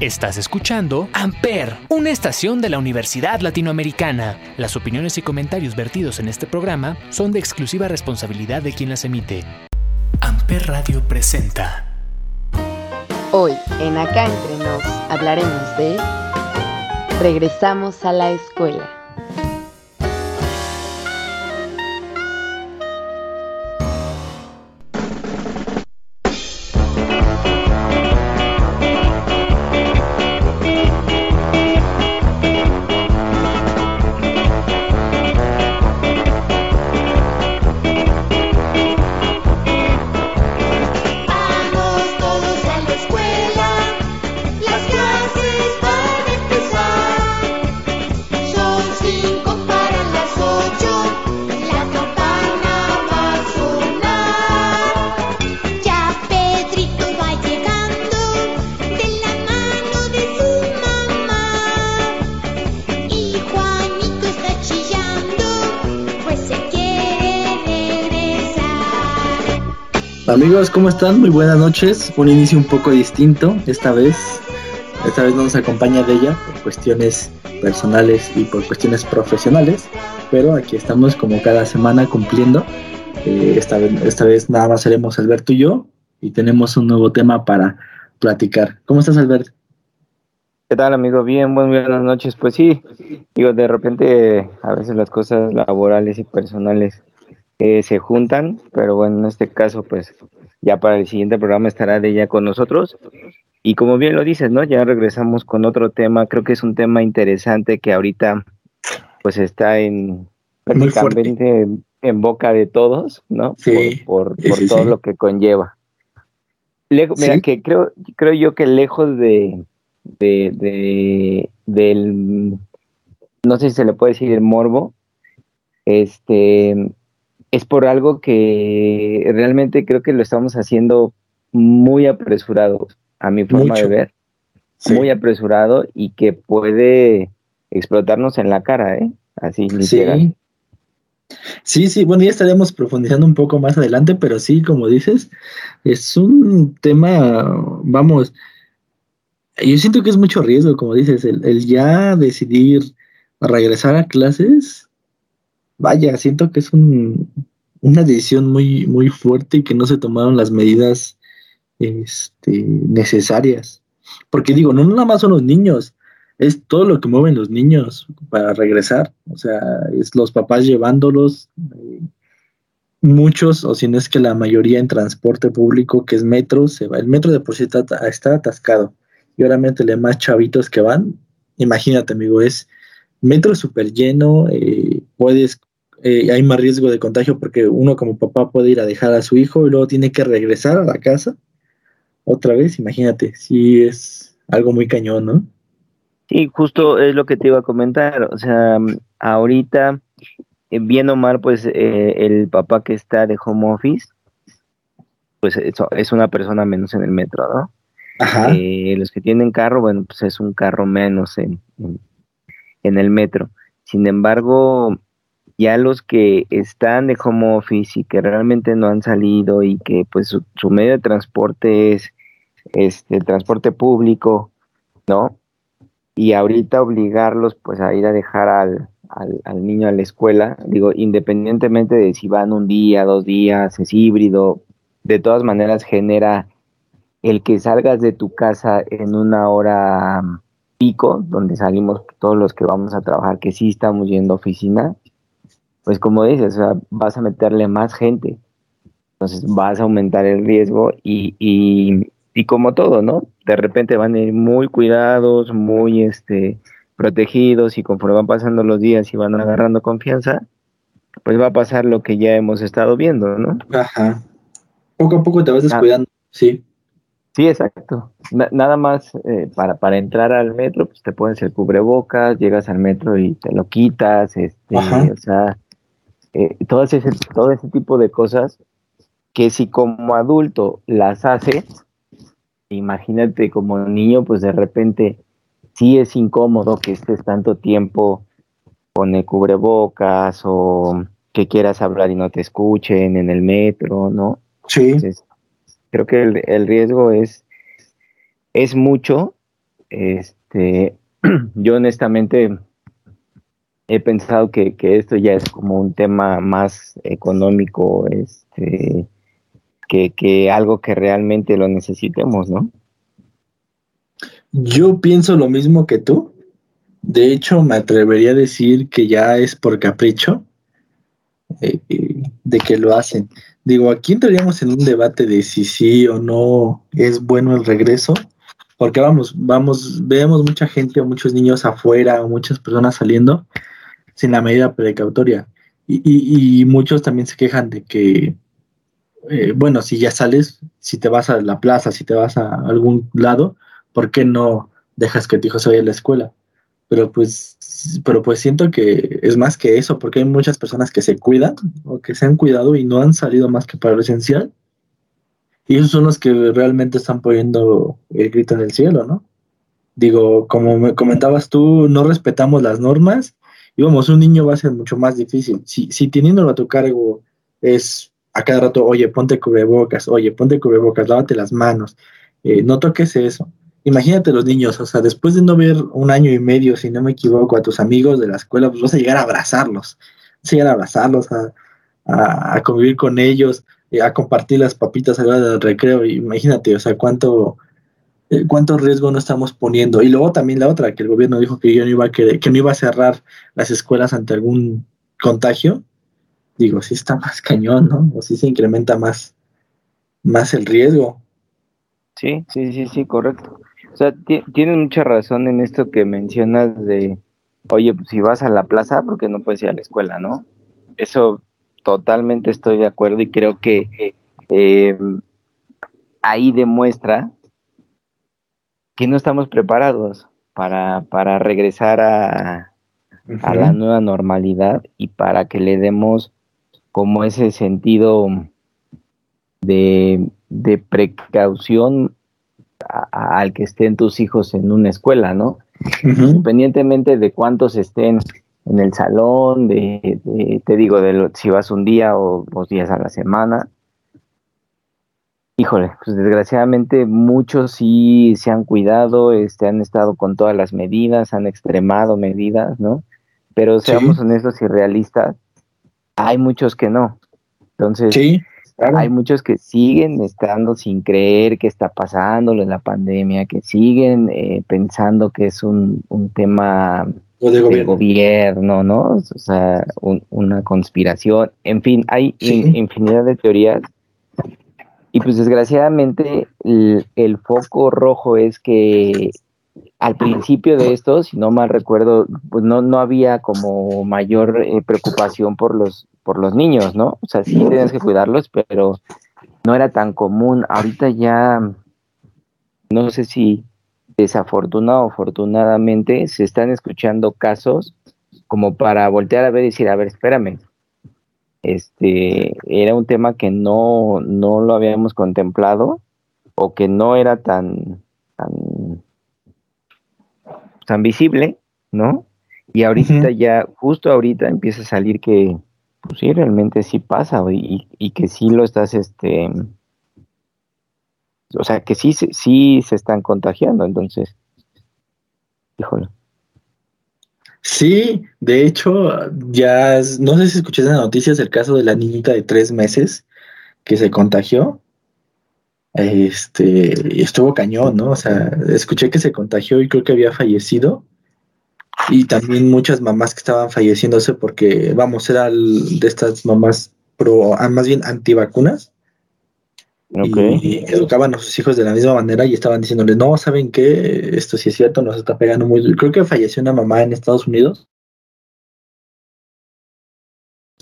Estás escuchando Amper, una estación de la Universidad Latinoamericana. Las opiniones y comentarios vertidos en este programa son de exclusiva responsabilidad de quien las emite. Amper Radio presenta. Hoy, en Acá Entre Nos, hablaremos de... Regresamos a la escuela. Amigos, ¿cómo están? Muy buenas noches. Un inicio un poco distinto esta vez. Esta vez no nos acompaña de ella por cuestiones personales y por cuestiones profesionales. Pero aquí estamos como cada semana cumpliendo. Eh, esta, vez, esta vez nada más seremos Alberto y yo. Y tenemos un nuevo tema para platicar. ¿Cómo estás, Alberto? ¿Qué tal, amigo? Bien, buen- buenas noches. Pues sí, digo, de repente a veces las cosas laborales y personales eh, se juntan, pero bueno, en este caso, pues ya para el siguiente programa estará de ella con nosotros. Y como bien lo dices, ¿no? Ya regresamos con otro tema. Creo que es un tema interesante que ahorita, pues está en prácticamente en, en boca de todos, ¿no? Sí, Por, por, sí, por sí, todo sí. lo que conlleva. Lejo- mira, Sí. que creo, creo yo que lejos de, de, de- del, no sé si se le puede decir el morbo, este, es por algo que realmente creo que lo estamos haciendo muy apresurado, a mi forma Mucho. de ver, Sí. muy apresurado y que puede explotarnos en la cara, ¿eh? Así, literal. Sí. Sí, sí, bueno, ya estaremos profundizando un poco más adelante, pero sí, como dices, es un tema, vamos, yo siento que es mucho riesgo, como dices, el, el ya decidir regresar a clases, vaya, siento que es un, una decisión muy, muy fuerte y que no se tomaron las medidas este, necesarias. Porque digo, no nada más son los niños, es todo lo que mueven los niños para regresar. O sea, es los papás llevándolos, eh, muchos, o si no es que la mayoría en transporte público, que es metro, se va. El metro de por sí está, atascado. Y ahora métele más chavitos que van. Imagínate, amigo, es metro súper lleno, eh, puedes, eh, hay más riesgo de contagio porque uno como papá puede ir a dejar a su hijo y luego tiene que regresar a la casa otra vez. Imagínate, sí es algo muy cañón, ¿no? Sí, justo es lo que te iba a comentar. O sea, ahorita, eh, bien o mal, pues eh, el papá que está de home office, pues eso, es una persona menos en el metro, ¿no? Ajá. Eh, los que tienen carro, bueno, pues es un carro menos en, en, en el metro. Sin embargo, ya los que están de home office y que realmente no han salido y que pues su, medio de transporte es este el transporte público, ¿no? Y ahorita obligarlos pues a ir a dejar al, al, al niño a la escuela, digo, independientemente de si van un día, dos días, es híbrido, de todas maneras genera el que salgas de tu casa en una hora pico, donde salimos todos los que vamos a trabajar, que sí estamos yendo a oficina, pues como dices, o sea, vas a meterle más gente. Entonces vas a aumentar el riesgo y, y, y como todo, ¿no? De repente van a ir muy cuidados, muy este, protegidos y conforme van pasando los días y van agarrando confianza, pues va a pasar lo que ya hemos estado viendo, ¿no? Ajá. Poco a poco te vas Ah. descuidando, sí. Sí, exacto. Na- nada más eh, para, para entrar al metro, pues te pones el cubrebocas, llegas al metro y te lo quitas, este, Ajá. o sea, eh, todo, ese, todo ese tipo de cosas que si como adulto las haces, imagínate como niño, pues de repente sí es incómodo que estés tanto tiempo con el cubrebocas o que quieras hablar y no te escuchen en el metro, ¿no? Sí. Entonces, creo que el, el riesgo es, es mucho este, yo honestamente he pensado que, que esto ya es como un tema más económico, este, que, que algo que realmente lo necesitemos, ¿no? Yo pienso lo mismo que tú. De hecho, me atrevería a decir que ya es por capricho eh, de que lo hacen. Digo, aquí entraríamos en un debate de si sí o no es bueno el regreso, porque vamos, vamos, vemos mucha gente o muchos niños afuera o muchas personas saliendo sin la medida precautoria. Y, y- muchos también se quejan de que, eh, bueno, si ya sales, si te vas a la plaza, si te vas a algún lado, ¿por qué no dejas que tu hijo se a la escuela? Pero pues, pero pues siento que es más que eso, porque hay muchas personas que se cuidan o que se han cuidado y no han salido más que para lo esencial. Y esos son los que realmente están poniendo el grito en el cielo, ¿no? Digo, como me comentabas tú, no respetamos las normas y vamos, un niño va a ser mucho más difícil. Si, si teniéndolo a tu cargo es a cada rato, oye, ponte cubrebocas, oye, ponte cubrebocas, lávate las manos, eh, no toques eso. Imagínate los niños, o sea, después de no ver un año y medio, si no me equivoco, a tus amigos de la escuela, pues vas a llegar a abrazarlos, vas a llegar a abrazarlos, a, a- convivir con ellos, eh, a compartir las papitas a la hora del recreo. Imagínate, o sea, cuánto, eh, cuánto riesgo no estamos poniendo. Y luego también la otra, que el gobierno dijo que yo no iba a querer- que no iba a cerrar las escuelas ante algún contagio. Digo, sí está más cañón, ¿no? O sí se incrementa más, más el riesgo. Sí, sí, sí, sí, correcto. O sea, ti- tienes mucha razón en esto que mencionas de, oye, pues si vas a la plaza, ¿por qué no puedes ir a la escuela, no? Eso totalmente estoy de acuerdo y creo que eh, ahí demuestra que no estamos preparados para, para regresar a, a la nueva normalidad y para que le demos como ese sentido de, de precaución a- a- al que estén tus hijos en una escuela, ¿no? Independientemente de cuántos estén en el salón, de, de- te digo, de lo- si vas un día o dos días a la semana. Híjole, pues desgraciadamente muchos sí se han cuidado, este, han estado con todas las medidas, han extremado medidas, ¿no? Pero seamos honestos y realistas, hay muchos que no. Entonces, Sí, claro. hay muchos que siguen estando sin creer que está pasando lo de la pandemia, que siguen eh, pensando que es un, un tema de gobierno. gobierno, ¿no? O sea, un- una conspiración. En fin, hay Sí. in- infinidad de teorías. Y pues desgraciadamente el, foco rojo es que al principio de esto, si no mal recuerdo, pues no, no había como mayor eh, preocupación por los, por los niños, ¿no? O sea, sí tenías que cuidarlos, pero no era tan común. Ahorita ya, no sé si desafortunado o afortunadamente, se están escuchando casos como para voltear a ver y decir, a ver, espérame. Este era un tema que no, no lo habíamos contemplado o que no era tan, tan, tan visible, ¿no? Y ahorita ya, justo ahorita empieza a salir que, pues sí, realmente sí pasa y, y- que sí lo estás, este, o sea, que sí, sí se están contagiando, entonces, híjole. Sí, de hecho, ya, no sé si escuché en las noticias el caso de la niñita de tres meses que se contagió. Este, estuvo cañón, ¿no? O sea, escuché que se contagió y creo que había fallecido. Y también muchas mamás que estaban falleciéndose porque, vamos, era de estas mamás pro, ah, más bien antivacunas. Y educaban a sus hijos de la misma manera y estaban diciéndole, no, ¿saben qué? Esto sí es cierto, nos está pegando muy duro". Creo que falleció una mamá en Estados Unidos.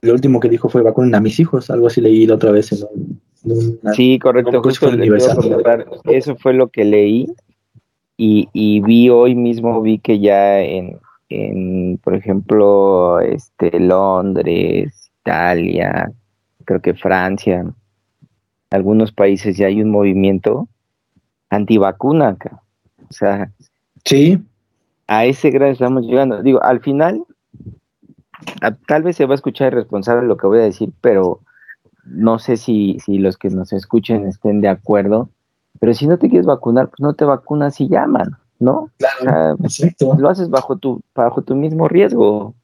Lo último que dijo fue, vacunen a mis hijos, algo así leí la otra vez en un... en una- Sí, correcto. justo Eso fue lo que leí y, y vi hoy mismo, vi que ya en, en, por ejemplo, este, Londres, Italia, creo que Francia, algunos países ya hay un movimiento antivacuna acá. O sea, Sí, a ese grado estamos llegando. Digo, al final, a- tal vez se va a escuchar irresponsable lo que voy a decir, pero no sé si, si los que nos escuchen estén de acuerdo. Pero si no te quieres vacunar, pues no te vacunas y llaman, ¿no? O sea, Exacto. lo haces bajo tu, bajo tu mismo riesgo.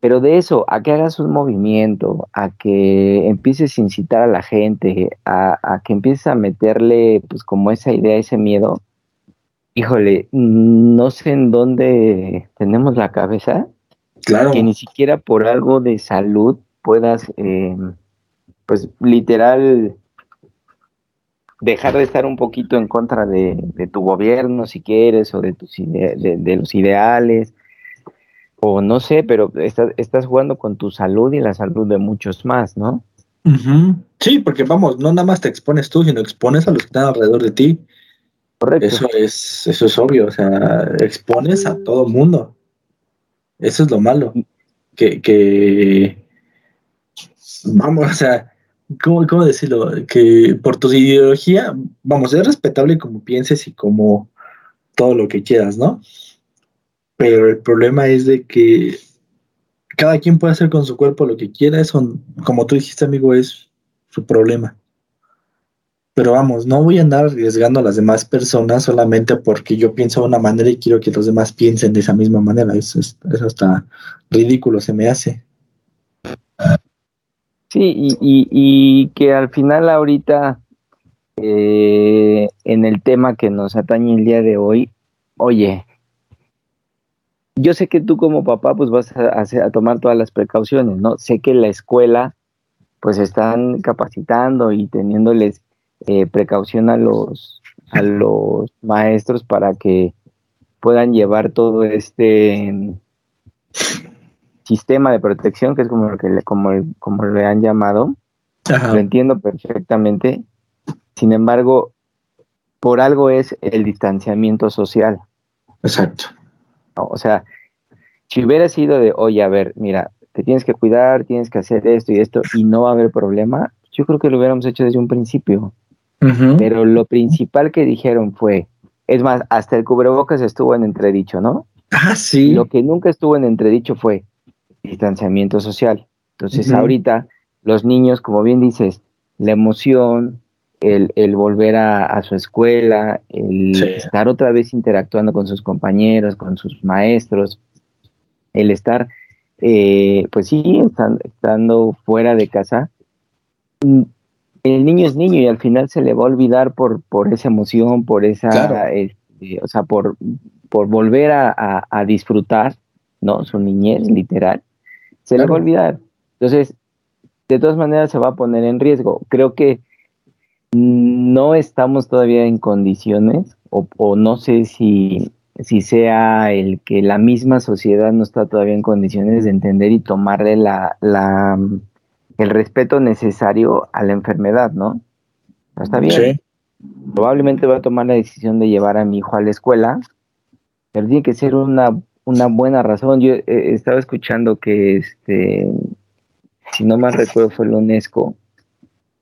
Pero de eso, a que hagas un movimiento, a que empieces a incitar a la gente, a, a que empieces a meterle, pues, como esa idea, ese miedo, híjole, no sé en dónde tenemos la cabeza, Claro. que ni siquiera por algo de salud puedas, eh, pues, literal, dejar de estar un poquito en contra de, de tu gobierno, si quieres, o de, tus ide- de, de los ideales, o no sé, pero estás, estás jugando con tu salud y la salud de muchos más, ¿no? Sí, porque vamos, no nada más te expones tú, sino expones a los que están alrededor de ti. Correcto. Eso es, eso es obvio, o sea, expones a todo mundo. Eso es lo malo. Que, que vamos, o sea, ¿cómo, cómo decirlo? Que por tu ideología, vamos, es respetable como pienses y como todo lo que quieras, ¿no? Pero el problema es de que cada quien puede hacer con su cuerpo lo que quiera, eso, como tú dijiste, amigo, es su problema. Pero vamos, no voy a andar arriesgando a las demás personas solamente porque yo pienso de una manera y quiero que los demás piensen de esa misma manera. Eso, es, eso hasta ridículo se me hace. Sí, y, y, que al final ahorita, eh, en el tema que nos atañe el día de hoy, oye, yo sé que tú como papá pues vas a, hacer- a tomar todas las precauciones, ¿no? Sé que la escuela pues están capacitando y teniéndoles eh, precaución a los, a los maestros para que puedan llevar todo este mm, sistema de protección, que es como lo que le, como, como le han llamado, Ajá. lo entiendo perfectamente. Sin embargo, por algo es el distanciamiento social. Exacto. O sea, si hubiera sido de, oye, a ver, mira, te tienes que cuidar, tienes que hacer esto y esto, y no va a haber problema, yo creo que lo hubiéramos hecho desde un principio. Pero lo principal que dijeron fue, es más, hasta el cubrebocas estuvo en entredicho, ¿no? Ah, sí. Lo que nunca estuvo en entredicho fue distanciamiento social. Entonces, ahorita los niños, como bien dices, la emoción, el, el volver a, a su escuela, el Sí. estar otra vez interactuando con sus compañeros, con sus maestros, el estar, eh, pues sí, estan- estando fuera de casa, el niño es niño y al final se le va a olvidar por, por esa emoción, por esa, Claro. este, o sea, por, por volver a, a- a disfrutar, ¿no? Su niñez, literal, se le va a olvidar. Entonces, de todas maneras se va a poner en riesgo. Creo que no estamos todavía en condiciones, o, o no sé si, si sea el que la misma sociedad no está todavía en condiciones de entender y tomarle la, la, el respeto necesario a la enfermedad, ¿no? No está bien. Sí. Probablemente va a tomar la decisión de llevar a mi hijo a la escuela, pero tiene que ser una, una buena razón. Yo eh, estaba escuchando que, este, si no mal recuerdo, fue la UNESCO,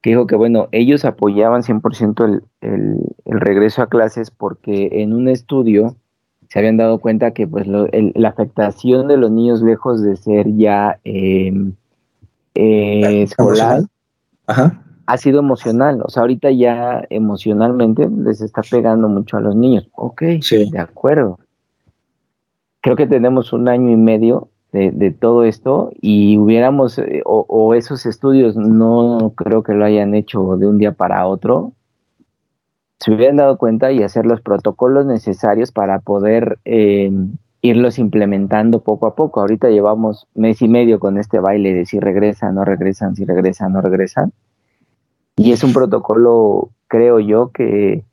que dijo que, bueno, ellos apoyaban 100% el, el, el regreso a clases porque en un estudio se habían dado cuenta que pues lo- el- la afectación de los niños lejos de ser ya eh, eh, escolar. Ajá. ha sido emocional. O sea, ahorita ya emocionalmente les está pegando mucho a los niños. Ok, Sí. de acuerdo. Creo que tenemos un año y medio de, todo esto y hubiéramos, eh, o, o esos estudios no creo que lo hayan hecho de un día para otro, se hubieran dado cuenta y hacer los protocolos necesarios para poder eh, irlos implementando poco a poco. Ahorita llevamos mes y medio con este baile de si regresan, no regresan, si regresan, no regresan. Y es un protocolo, creo yo, que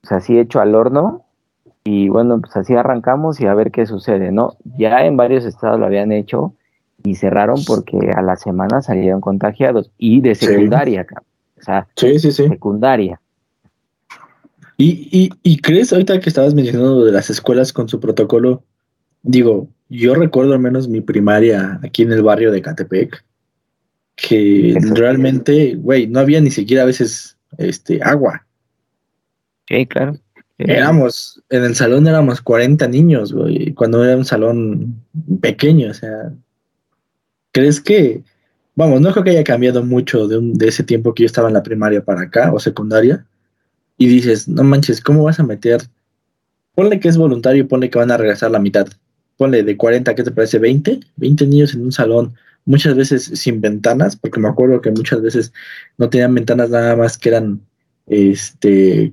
pues, así hecho al horno. Y bueno, pues así arrancamos y a ver qué sucede, ¿no? Ya en varios estados lo habían hecho y cerraron porque a la semana salieron contagiados y de Sí. secundaria, cabrón. o sea, Sí, sí, sí. secundaria. ¿Y, y, y crees ahorita que estabas mencionando lo de las escuelas con su protocolo? Digo, yo recuerdo al menos mi primaria aquí en el barrio de Catepec, que Eso. realmente, güey, no había ni siquiera a veces este, agua. Sí, claro. Sí. Éramos, en el salón éramos 40 niños, güey, cuando era un salón pequeño, o sea, ¿crees que, vamos, no creo que haya cambiado mucho de, un- de ese tiempo que yo estaba en la primaria para acá o secundaria? Y dices, no manches, ¿cómo vas a meter ponle que es voluntario ponle que van a regresar la mitad. Ponle de 40, ¿qué te parece? 20, 20 niños en un salón, muchas veces sin ventanas, porque me acuerdo que muchas veces no tenían ventanas nada más que eran este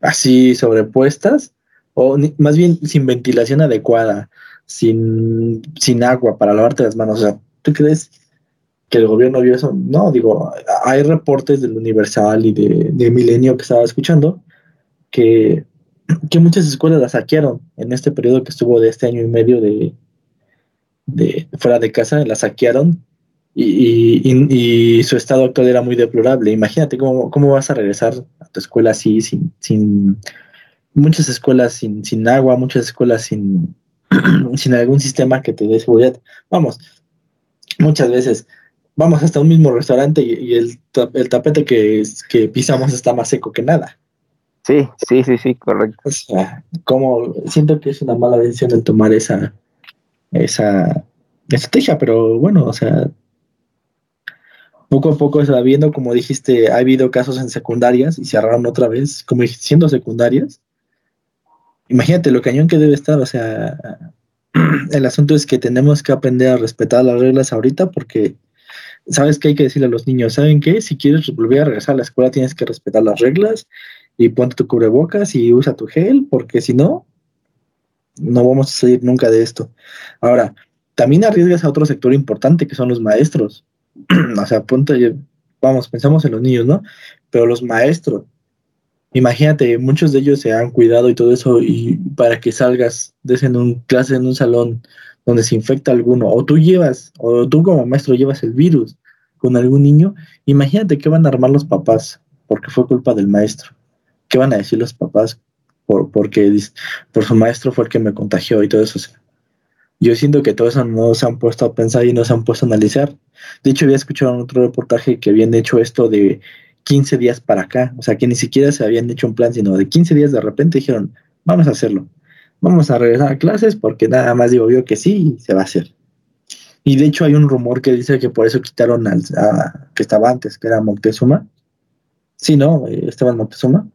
así sobrepuestas, o más bien sin ventilación adecuada, sin, sin agua para lavarte las manos. O sea, ¿tú crees que el gobierno vio eso? No, digo, hay reportes del Universal y de, de Milenio que estaba escuchando que, que muchas escuelas las saquearon en este periodo que estuvo de este año y medio de, de fuera de casa, las saquearon y, y- y- su estado actual era muy deplorable. Imagínate cómo, cómo vas a regresar a tu escuela así, sin, sin muchas escuelas sin, sin agua, muchas escuelas sin, sin algún sistema que te dé seguridad. Vamos, muchas veces vamos hasta un mismo restaurante y, y el, el tapete que, que pisamos está más seco que nada. Sí, sí, sí, sí, correcto. O sea, como siento que es una mala decisión el tomar esa, esa estrategia, pero bueno, o sea, poco a poco se va viendo, como dijiste, ha habido casos en secundarias y cerraron otra vez, como siendo secundarias. Imagínate lo cañón que debe estar, o sea, el asunto es que tenemos que aprender a respetar las reglas ahorita porque sabes que hay que decirle a los niños, ¿saben qué? Si quieres volver a regresar a la escuela tienes que respetar las reglas y ponte tu cubrebocas y usa tu gel, porque si no, no vamos a salir nunca de esto. Ahora, también arriesgas a otro sector importante que son los maestros. o sea, ponte, vamos, pensamos en los niños, ¿no? Pero los maestros, imagínate, muchos de ellos se han cuidado y todo eso, y para que salgas de en un clase en un salón donde se infecta alguno, o tú llevas, o tú como maestro llevas el virus con algún niño, imagínate qué van a armar los papás, porque fue culpa del maestro. ¿Qué van a decir los papás? Por, porque por su maestro fue el que me contagió y todo eso. Yo siento que todo eso no se han puesto a pensar y no se han puesto a analizar. De hecho, había escuchado en otro reportaje que habían hecho esto de 15 días para acá. O sea, que ni siquiera se habían hecho un plan, sino de 15 días de repente dijeron, vamos a hacerlo. Vamos a regresar a clases porque nada más digo yo que sí se va a hacer. Y de hecho hay un rumor que dice que por eso quitaron al a- que estaba antes, que era Moctezuma. Sí, ¿no? Eh, Esteban Moctezuma.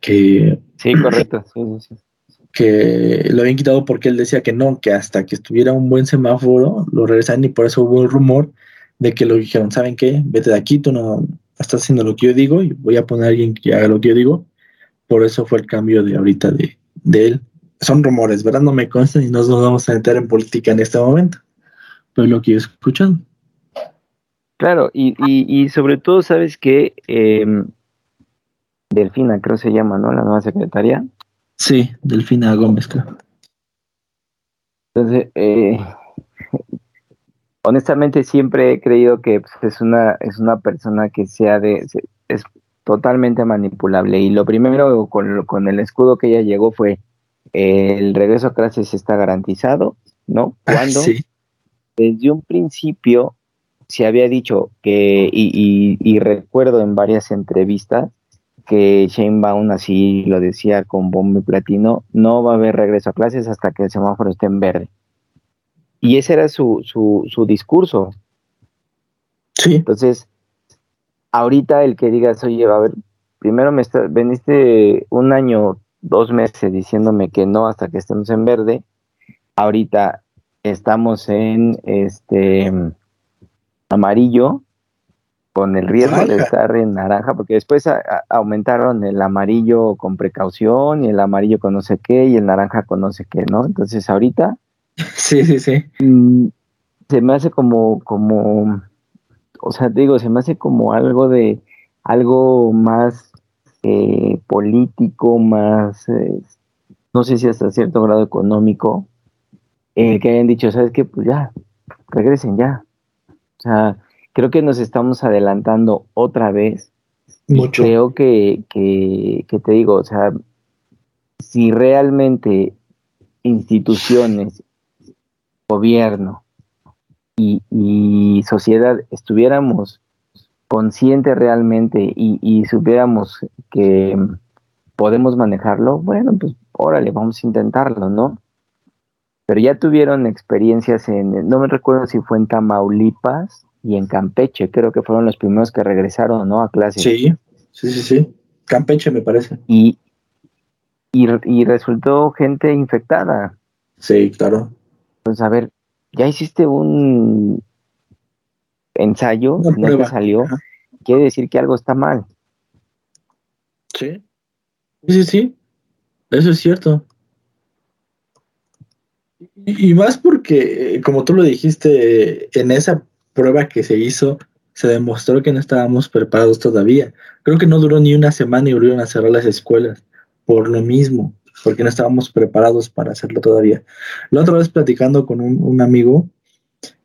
Que Sí, correcto. Sí, sí, sí. Que lo habían quitado porque él decía que no, que hasta que estuviera un buen semáforo lo regresan y por eso hubo un rumor de que lo dijeron, ¿saben qué? Vete de aquí, tú no estás haciendo lo que yo digo y voy a poner a alguien que haga lo que yo digo. Por eso fue el cambio de ahorita de, de él. Son rumores, ¿verdad? No me consta y no nos vamos a meter en política en este momento. Pero lo que yo he escuchado. Claro, y, y, sobre todo, ¿sabes qué? Em, Delfina, creo se llama, ¿no? La nueva secretaria. Sí, Delfina Gómez, creo. Entonces, eh, honestamente siempre he creído que pues, es una es una persona que sea de es totalmente manipulable y lo primero con, con el escudo que ella llegó fue eh, el regreso a clases está garantizado, ¿no? Ah, Cuando sí. desde un principio se había dicho que y, y- y recuerdo en varias entrevistas que Sheinbaum así lo decía con bombo y platino, no va a haber regreso a clases hasta que el semáforo esté en verde. Y ese era su, su, su discurso. Sí, Entonces, ahorita el que digas, oye, a ver, primero me está, veniste un año, dos meses diciéndome que no hasta que estemos en verde, ahorita estamos en este amarillo con el riesgo de estar en naranja, porque después a- a- aumentaron el amarillo con precaución y el amarillo con no sé qué y el naranja con no sé qué, ¿no? Entonces ahorita sí, sí, sí. mm, se me hace como, como, o sea, digo, se me hace como algo de, algo más eh, político, más, eh, no sé si hasta cierto grado económico, eh, que hayan dicho, ¿sabes qué? Pues ya, regresen ya. O sea, creo que nos estamos adelantando otra vez Mucho. creo que, que, que te digo, o sea, si realmente instituciones, gobierno y, y sociedad estuviéramos conscientes realmente y, y supiéramos que podemos manejarlo, bueno, pues órale, vamos a intentarlo, ¿no? Pero ya tuvieron experiencias en, no me recuerdo si fue en Tamaulipas y en Campeche, creo que fueron los primeros que regresaron, ¿no? A clases. Sí, sí, sí, sí. Campeche me parece. Y, y, y resultó gente infectada. Sí, claro. Entonces, a ver, ya hiciste un ensayo, no te salió, Ajá. quiere decir que algo está mal. Sí. Sí, sí, sí. Eso es cierto. Y, y más porque, eh, como tú lo dijiste, en esa prueba que se hizo, se demostró que no estábamos preparados todavía. Creo que no duró ni una semana y volvieron a cerrar las escuelas por lo mismo, porque no estábamos preparados para hacerlo todavía. La otra vez platicando con un, amigo,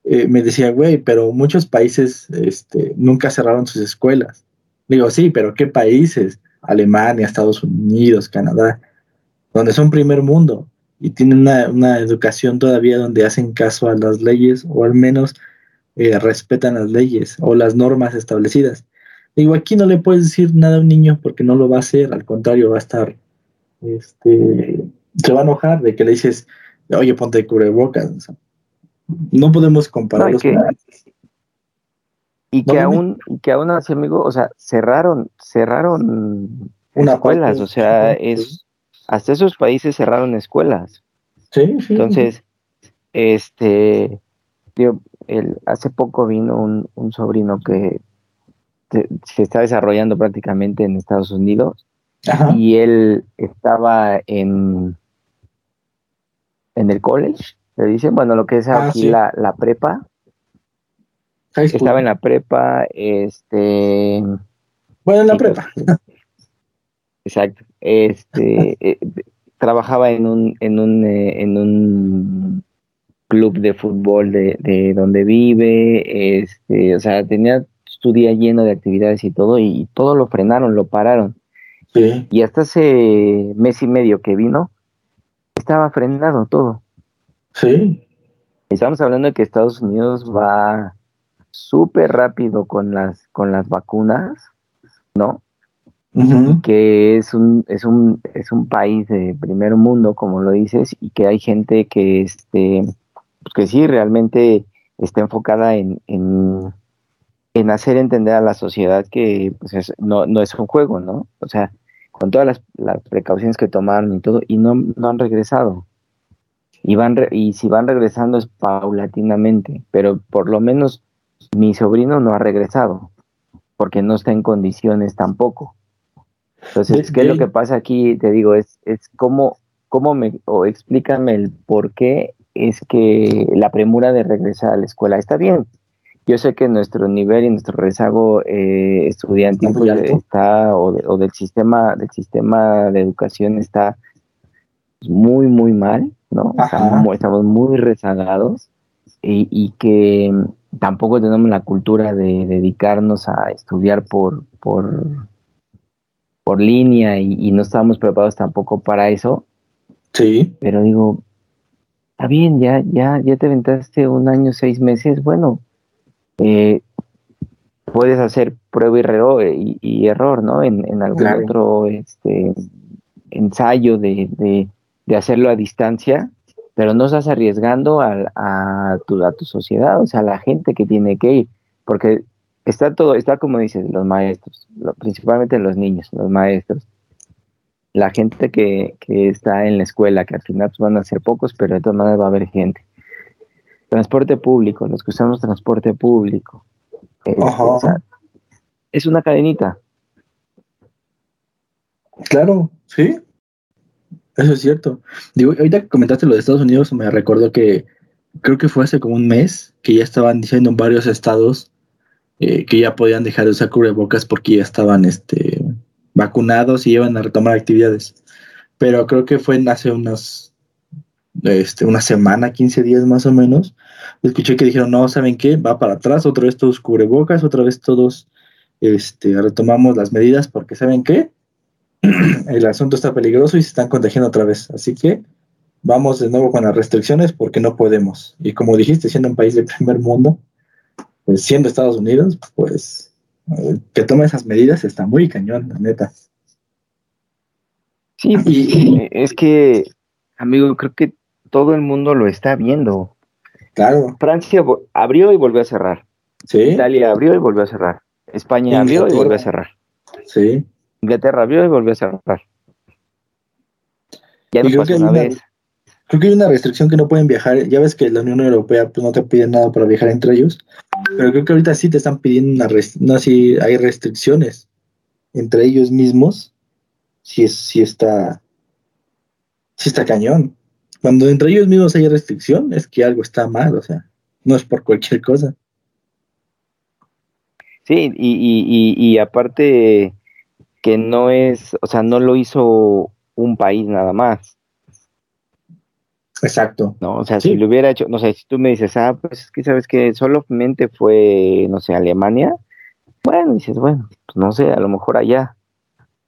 eh, me decía, güey, pero muchos países este, nunca cerraron sus escuelas. Digo, sí, pero ¿qué países? Alemania, Estados Unidos, Canadá, donde son primer mundo y tienen una educación todavía donde hacen caso a las leyes o al menos eh, respetan las leyes o las normas establecidas. Digo, aquí no le puedes decir nada a un niño porque no lo va a hacer, al contrario, va a estar, este, se va a enojar de que le dices, oye, ponte cubrebocas. O sea, no podemos compararlos que- con- Y que No, aún, y que aún así, amigo, o sea, cerraron, cerraron Una escuelas, parte, o sea, sí. es, hasta esos países cerraron escuelas. Sí, sí. Entonces, este, el, hace poco vino un, un sobrino que te- se está desarrollando prácticamente en Estados Unidos Ajá. y él estaba en, en el college, le dicen, bueno, lo que es Ah, aquí sí. la, la prepa, estaba en la prepa, este, Bueno, en la prepa. exacto, este, eh, trabajaba en un, en un, eh, en un club de fútbol de, de donde vive, este, o sea, tenía su día lleno de actividades y todo, y todo lo frenaron, lo pararon. Sí. Y hasta hace mes y medio que vino, estaba frenado todo. Sí. Estamos hablando de que Estados Unidos va súper rápido con las, con las vacunas, ¿no? Que es un, es un, es un país de primer mundo, como lo dices, y que hay gente que este, pues que sí realmente está enfocada en, en, en hacer entender a la sociedad que pues, es- no, no es un juego, ¿no? O sea, con todas las, las precauciones que tomaron y todo, y no, no han regresado. Y, van re- y si van regresando es paulatinamente, pero por lo menos mi sobrino no ha regresado, porque no está en condiciones tampoco. Entonces, ¿qué es lo que pasa aquí? Te digo, es, es cómo, cómo me, o explícame el por qué es que la premura de regresar a la escuela está bien. Yo sé que nuestro nivel y nuestro rezago eh, estudiantil Está pues, está, o, de- o del sistema, del sistema de educación está muy, muy mal, ¿no? Estamos, muy- estamos muy rezagados y, y que tampoco tenemos la cultura de dedicarnos a estudiar por, por, por línea y, y no estábamos preparados tampoco para eso, Sí. pero digo, está bien, ya, ya, ya te aventaste un año, seis meses, bueno, eh, puedes hacer prueba y, error, y, y error, ¿no? En, en algún Claro. otro este, ensayo de, de, de hacerlo a distancia, pero no estás arriesgando al- a, tu, a tu sociedad, o sea, a la gente que tiene que ir, porque está todo, está como dices, los maestros, lo- principalmente los niños, los maestros, la gente que, que está en la escuela, que al final pues, van a ser pocos, pero de todas maneras va a haber gente. Transporte público, los que usamos transporte público. Ajá. o sea, es una cadenita. Claro, sí. Eso es cierto. Digo, ahorita que comentaste lo de Estados Unidos, me recordó que creo que fue hace como un mes que ya estaban diciendo en varios estados eh, que ya podían dejar de usar cubrebocas porque ya estaban este, vacunados y iban a retomar actividades. Pero creo que fue hace unas, este, una semana, 15 días más o menos. Escuché que dijeron, no, ¿saben qué? Va para atrás, otra vez todos cubrebocas, otra vez todos este, retomamos las medidas porque ¿saben qué? el asunto está peligroso y se están contagiando otra vez. Así que vamos de nuevo con las restricciones porque no podemos. Y como dijiste, siendo un país de primer mundo, pues siendo Estados Unidos, pues que tome esas medidas está muy cañón, la neta. Sí, Y- es que, amigo, creo que todo el mundo lo está viendo. Claro, Francia abrió y volvió a cerrar. sí, Italia abrió y volvió a cerrar. España abrió y volvió a cerrar. sí, Inglaterra abrió y volvió a cerrar. Ya pasó hay una- vez. Creo que hay una restricción que no pueden viajar. Ya ves que la Unión Europea pues, no te pide nada para viajar entre ellos. Pero creo que ahorita sí te están pidiendo una no, sí hay restricciones entre ellos mismos. Sí, es, sí está. Sí está cañón. Cuando entre ellos mismos hay restricción, es que algo está mal, o sea, no es por cualquier cosa. Sí, y, y, y, y aparte que no es, o sea, no lo hizo un país nada más, Exacto. ¿no? O sea, Sí. si lo hubiera hecho, no sé, si tú me dices, ah, pues es que sabes que solamente fue, no sé, Alemania, bueno, dices, bueno, pues no sé, a lo mejor allá,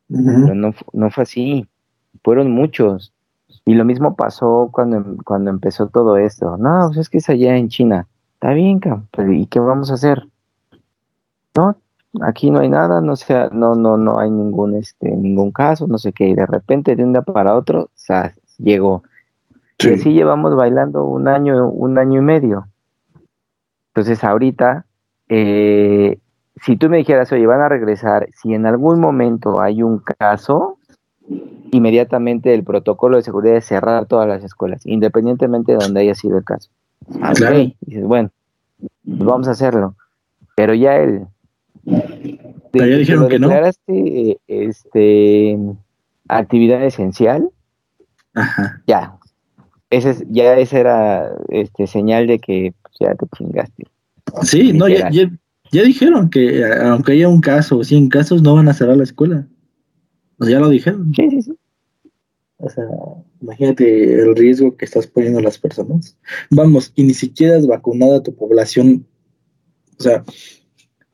pero no, no fue así, fueron muchos. Y lo mismo pasó cuando, cuando empezó todo esto. No, pues es que es allá en China. Está bien, pero ¿y qué vamos a hacer? No, aquí no hay nada, no sea, no, no, no hay ningún, este, ningún caso, no sé qué, y de repente de un día para otro, ¡zas! llegó. Y Sí. así llevamos bailando un año, un año y medio. Entonces ahorita, eh, si tú me dijeras, oye, van a regresar, si en algún momento hay un caso, inmediatamente el protocolo de seguridad es cerrar todas las escuelas, independientemente de donde haya sido el caso. Ah. Claro. Dices, bueno, pues vamos a hacerlo. Pero ya el... Pero ya dijeron que no. eh, este, actividad esencial, Ajá. ya. Ese es, ya esa era este, señal de que pues, ya te chingaste. Sí, no, ya, ya, ya dijeron que aunque haya un caso o 100 casos, no van a cerrar la escuela. O sea, ya lo dijeron. Sí, sí, sí. O sea, imagínate el riesgo que estás poniendo a las personas. Vamos, y ni siquiera has vacunado a tu población. O sea,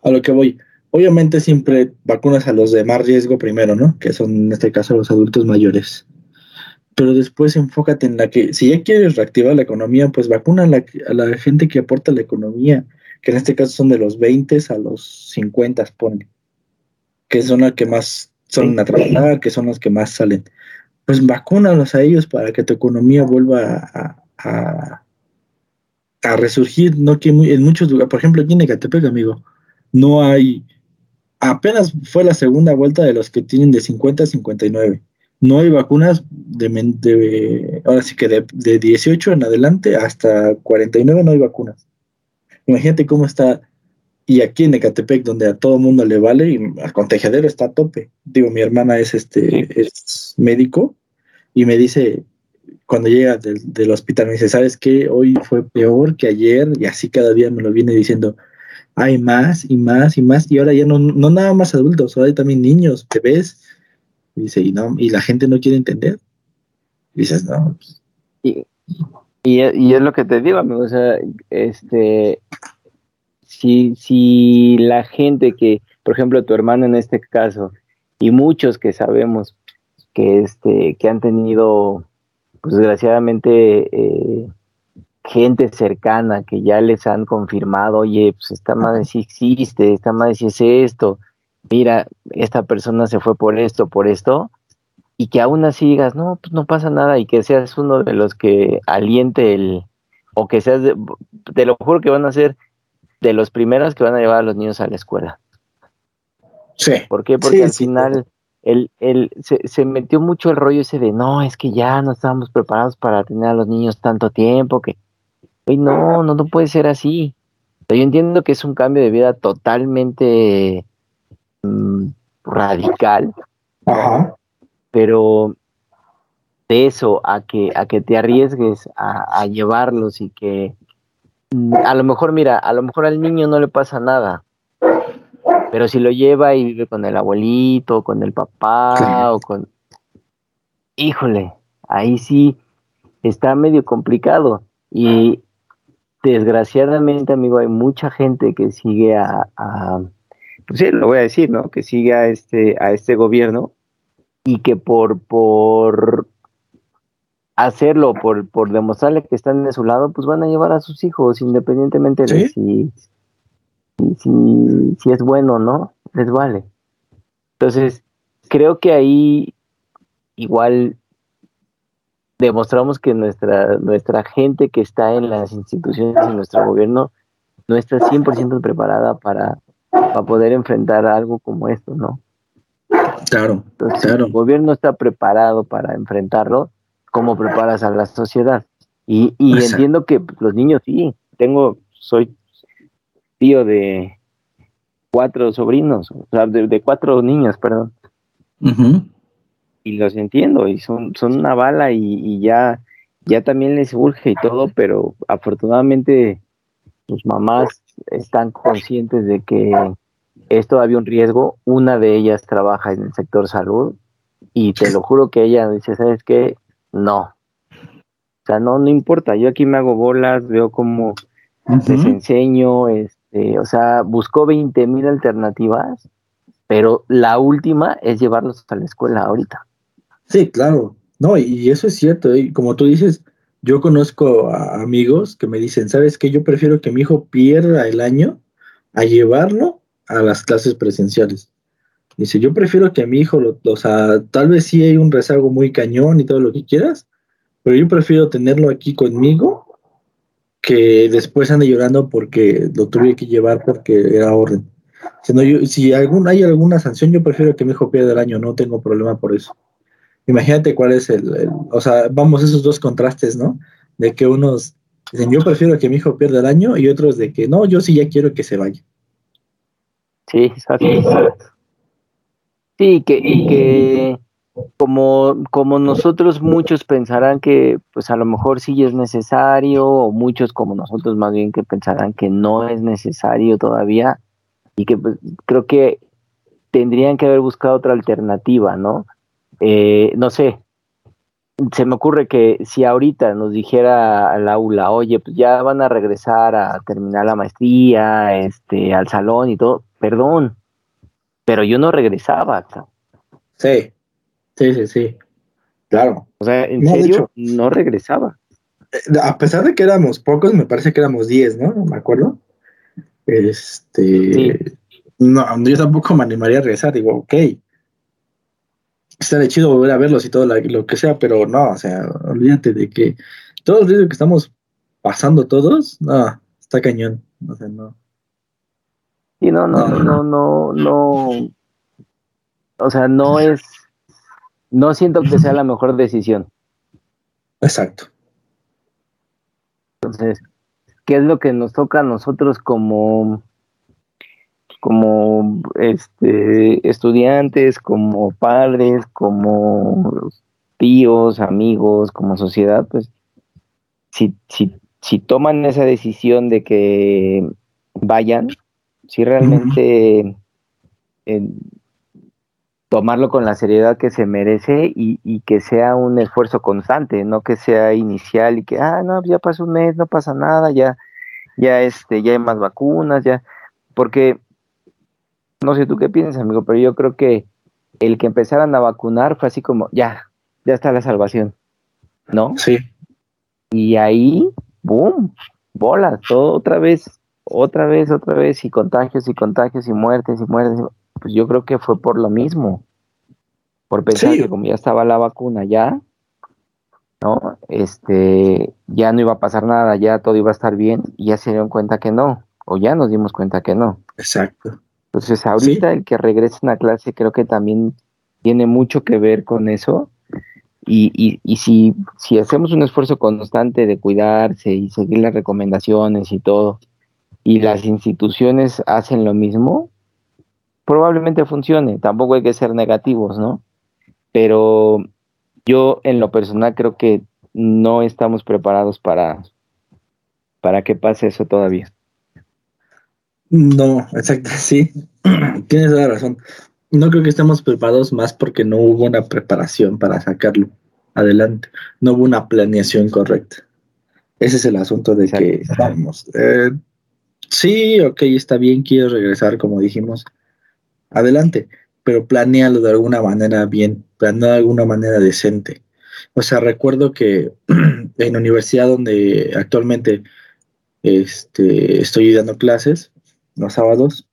a lo que voy. Obviamente siempre vacunas a los de más riesgo primero, ¿no? Que son en este caso los adultos mayores. Pero después enfócate en la que, si ya quieres reactivar la economía, pues vacuna a la, a la gente que aporta la economía, que en este caso son de los 20 a los 50, pone. Que son las que más son a trabajar, que son los que más salen pues vacúnalos a ellos para que tu economía vuelva a, resurgir, no que en muchos lugares, por ejemplo aquí en Ecatepec, amigo, no hay, apenas fue la segunda vuelta de los que tienen de 50 a 59, no hay vacunas de, de- ahora sí que de, de 18 en adelante hasta 49 no hay vacunas. Imagínate cómo está, y aquí en Ecatepec, donde a todo mundo le vale, y al contagiadero está a tope. Digo, mi hermana es este, es médico, y me dice, cuando llega del, del hospital, me dice, ¿sabes qué? Hoy fue peor que ayer, y así cada día me lo viene diciendo, hay más y más y más, y ahora ya no, no nada más adultos, ahora hay también niños, bebés, dice, y no, y la gente no quiere entender. Dices, no, pues, Y, y, es lo que te digo. O sea, este, si, si la gente que, por ejemplo, tu hermano en este caso, y muchos que sabemos que, este, que han tenido, pues desgraciadamente, eh, gente cercana que ya les han confirmado, oye, pues esta madre sí existe, esta madre sí es esto, mira, esta persona se fue por esto, por esto, y que aún así digas, no, pues no pasa nada, y que seas uno de los que aliente el, o que seas, de- te lo juro que van a ser de los primeros que van a llevar a los niños a la escuela. sí. ¿Por qué? Porque Sí, al sí, final el, el, se, se metió mucho el rollo ese de, no, es que ya no estábamos preparados para tener a los niños tanto tiempo, que, Oye, no, no, no puede ser así. Yo entiendo que es un cambio de vida totalmente radical, Ajá. pero de eso a que a que te arriesgues a, a llevarlos y que mm, a lo mejor mira a lo mejor al niño no le pasa nada pero si lo lleva y vive con el abuelito con el papá o con híjole ahí sí está medio complicado y desgraciadamente amigo hay mucha gente que sigue a, a sí, lo voy a decir no que sigue a este a este gobierno y que por por hacerlo, por, por demostrarle que están de su lado, pues van a llevar a sus hijos, independientemente de si, si, si, si es bueno o no, les vale. Entonces, creo que ahí igual demostramos que nuestra, nuestra gente que está en las instituciones y nuestro gobierno no está 100% preparada para, para poder enfrentar algo como esto, ¿no? Claro, Entonces, Claro. el gobierno está preparado para enfrentarlo, cómo preparas a la sociedad. Y, y entiendo que los niños sí, tengo, soy tío de cuatro sobrinos, o sea, de, de cuatro niños, perdón, y los entiendo, y son, son una bala y, y ya, ya también les urge y todo, pero afortunadamente sus mamás están conscientes de que es todavía un riesgo. Una de ellas trabaja en el sector salud y te lo juro que ella dice, ¿sabes qué? No. O sea, no, no importa. Yo aquí me hago bolas, veo cómo les Ujú. enseño, este, o sea, buscó 20 mil alternativas, pero la última es llevarlos a la escuela ahorita. Sí, claro. No, y eso es cierto. Y como tú dices, yo conozco amigos que me dicen, ¿sabes qué? Yo prefiero que mi hijo pierda el año a llevarlo a las clases presenciales. Dice, yo prefiero que mi hijo, lo, o sea, tal vez sí hay un rezago muy cañón y todo lo que quieras, pero yo prefiero tenerlo aquí conmigo que después ande llorando porque lo tuve que llevar porque era orden. Si, no, hay alguna sanción, yo prefiero que mi hijo pierda el año, no tengo problema por eso. Imagínate cuál es el, o sea, vamos, esos dos contrastes, ¿no? De que unos dicen, yo prefiero que mi hijo pierda el año y otros de que no, yo sí ya quiero que se vaya. Sí, exacto. Sí, que, y que como, como nosotros muchos pensarán que pues a lo mejor sí es necesario, o muchos como nosotros más bien que pensarán que no es necesario todavía, y que pues, creo que tendrían que haber buscado otra alternativa, ¿no? Eh, no sé, se me ocurre que si ahorita nos dijera al aula, oye, pues ya van a regresar a terminar la maestría, este, al salón y todo, perdón, pero yo no regresaba. Sí, sí, sí, sí. Claro. O sea, en No, serio, no regresaba. Eh, A pesar de que éramos pocos, me parece que éramos 10, ¿no? No me acuerdo. Este. Sí. No, yo tampoco me animaría a regresar. Digo, ok. Estaría chido volver a verlos y todo la- lo que sea, pero no, o sea, olvídate de que todo el ruido que estamos pasando todos, no, está cañón. O sea, no. Sí, no, no, no, no, no. O sea, no es. No siento que sea la mejor decisión. Exacto. Entonces, ¿qué es lo que nos toca a nosotros como, como este, estudiantes, como padres, como tíos, amigos, como sociedad? Pues, si, si, si toman esa decisión de que vayan, si realmente eh, tomarlo con la seriedad que se merece y, y que sea un esfuerzo constante, no que sea inicial y que, ah, no, ya pasó un mes, no pasa nada, ya, ya, este, ya hay más vacunas, ya, porque, no sé tú qué piensas, amigo, pero yo creo que el que empezaran a vacunar fue así como, ya, ya está la salvación, ¿no? Sí. Y ahí, boom, bolas, todo otra vez, otra vez, otra vez, y contagios y contagios y muertes y muertes. Pues yo creo que fue por lo mismo, por pensar Sí. que como ya estaba la vacuna ya, ¿no? Este, ya no iba a pasar nada, ya todo iba a estar bien, y ya se dieron cuenta que no, o ya nos dimos cuenta que no. Exacto. Entonces, ahorita el que regresen a clase creo que también tiene mucho que ver con eso. Y, y, y si, si hacemos un esfuerzo constante de cuidarse y seguir las recomendaciones y todo, y las instituciones hacen lo mismo, probablemente funcione. Tampoco hay que ser negativos, ¿no? Pero yo en lo personal creo que no estamos preparados para, para que pase eso todavía. No, exacto, sí. Tienes toda la razón. No creo que estemos preparados más porque no hubo una preparación para sacarlo adelante. No hubo una planeación correcta. Ese es el asunto de que, vamos, eh, sí, ok, está bien, quiero regresar, como dijimos, adelante, pero planealo de alguna manera bien, planealo de alguna manera decente. O sea, recuerdo que en la universidad donde actualmente este, estoy dando clases, los sábados,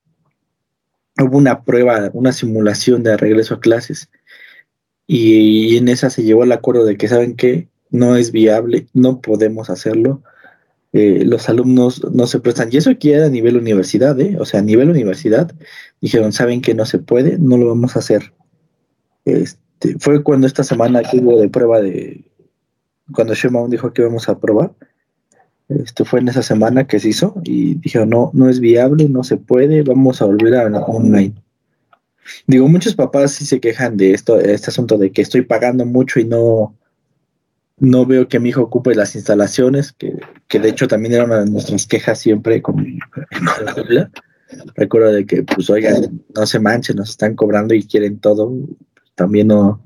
hubo una prueba, una simulación de regreso a clases. Y en esa se llevó el acuerdo de que, ¿saben qué? No es viable, no podemos hacerlo. Eh, los alumnos no se prestan. Y eso aquí era a nivel universidad, ¿eh? O sea, a nivel universidad, dijeron, ¿saben que no se puede? No lo vamos a hacer. Este, fue cuando esta semana que hubo de prueba de, cuando Sheinbaum dijo que íbamos a aprobar. Esto fue en esa semana que se hizo y dijeron, no, no es viable, no se puede, vamos a volver a online. Digo, muchos papás sí se quejan de esto, este asunto de que estoy pagando mucho y no, no veo que mi hijo ocupe las instalaciones, que, que de hecho también era una de nuestras quejas siempre con, la escuela. Recuerdo de que, pues, oigan, no se manchen, nos están cobrando y quieren todo. También no,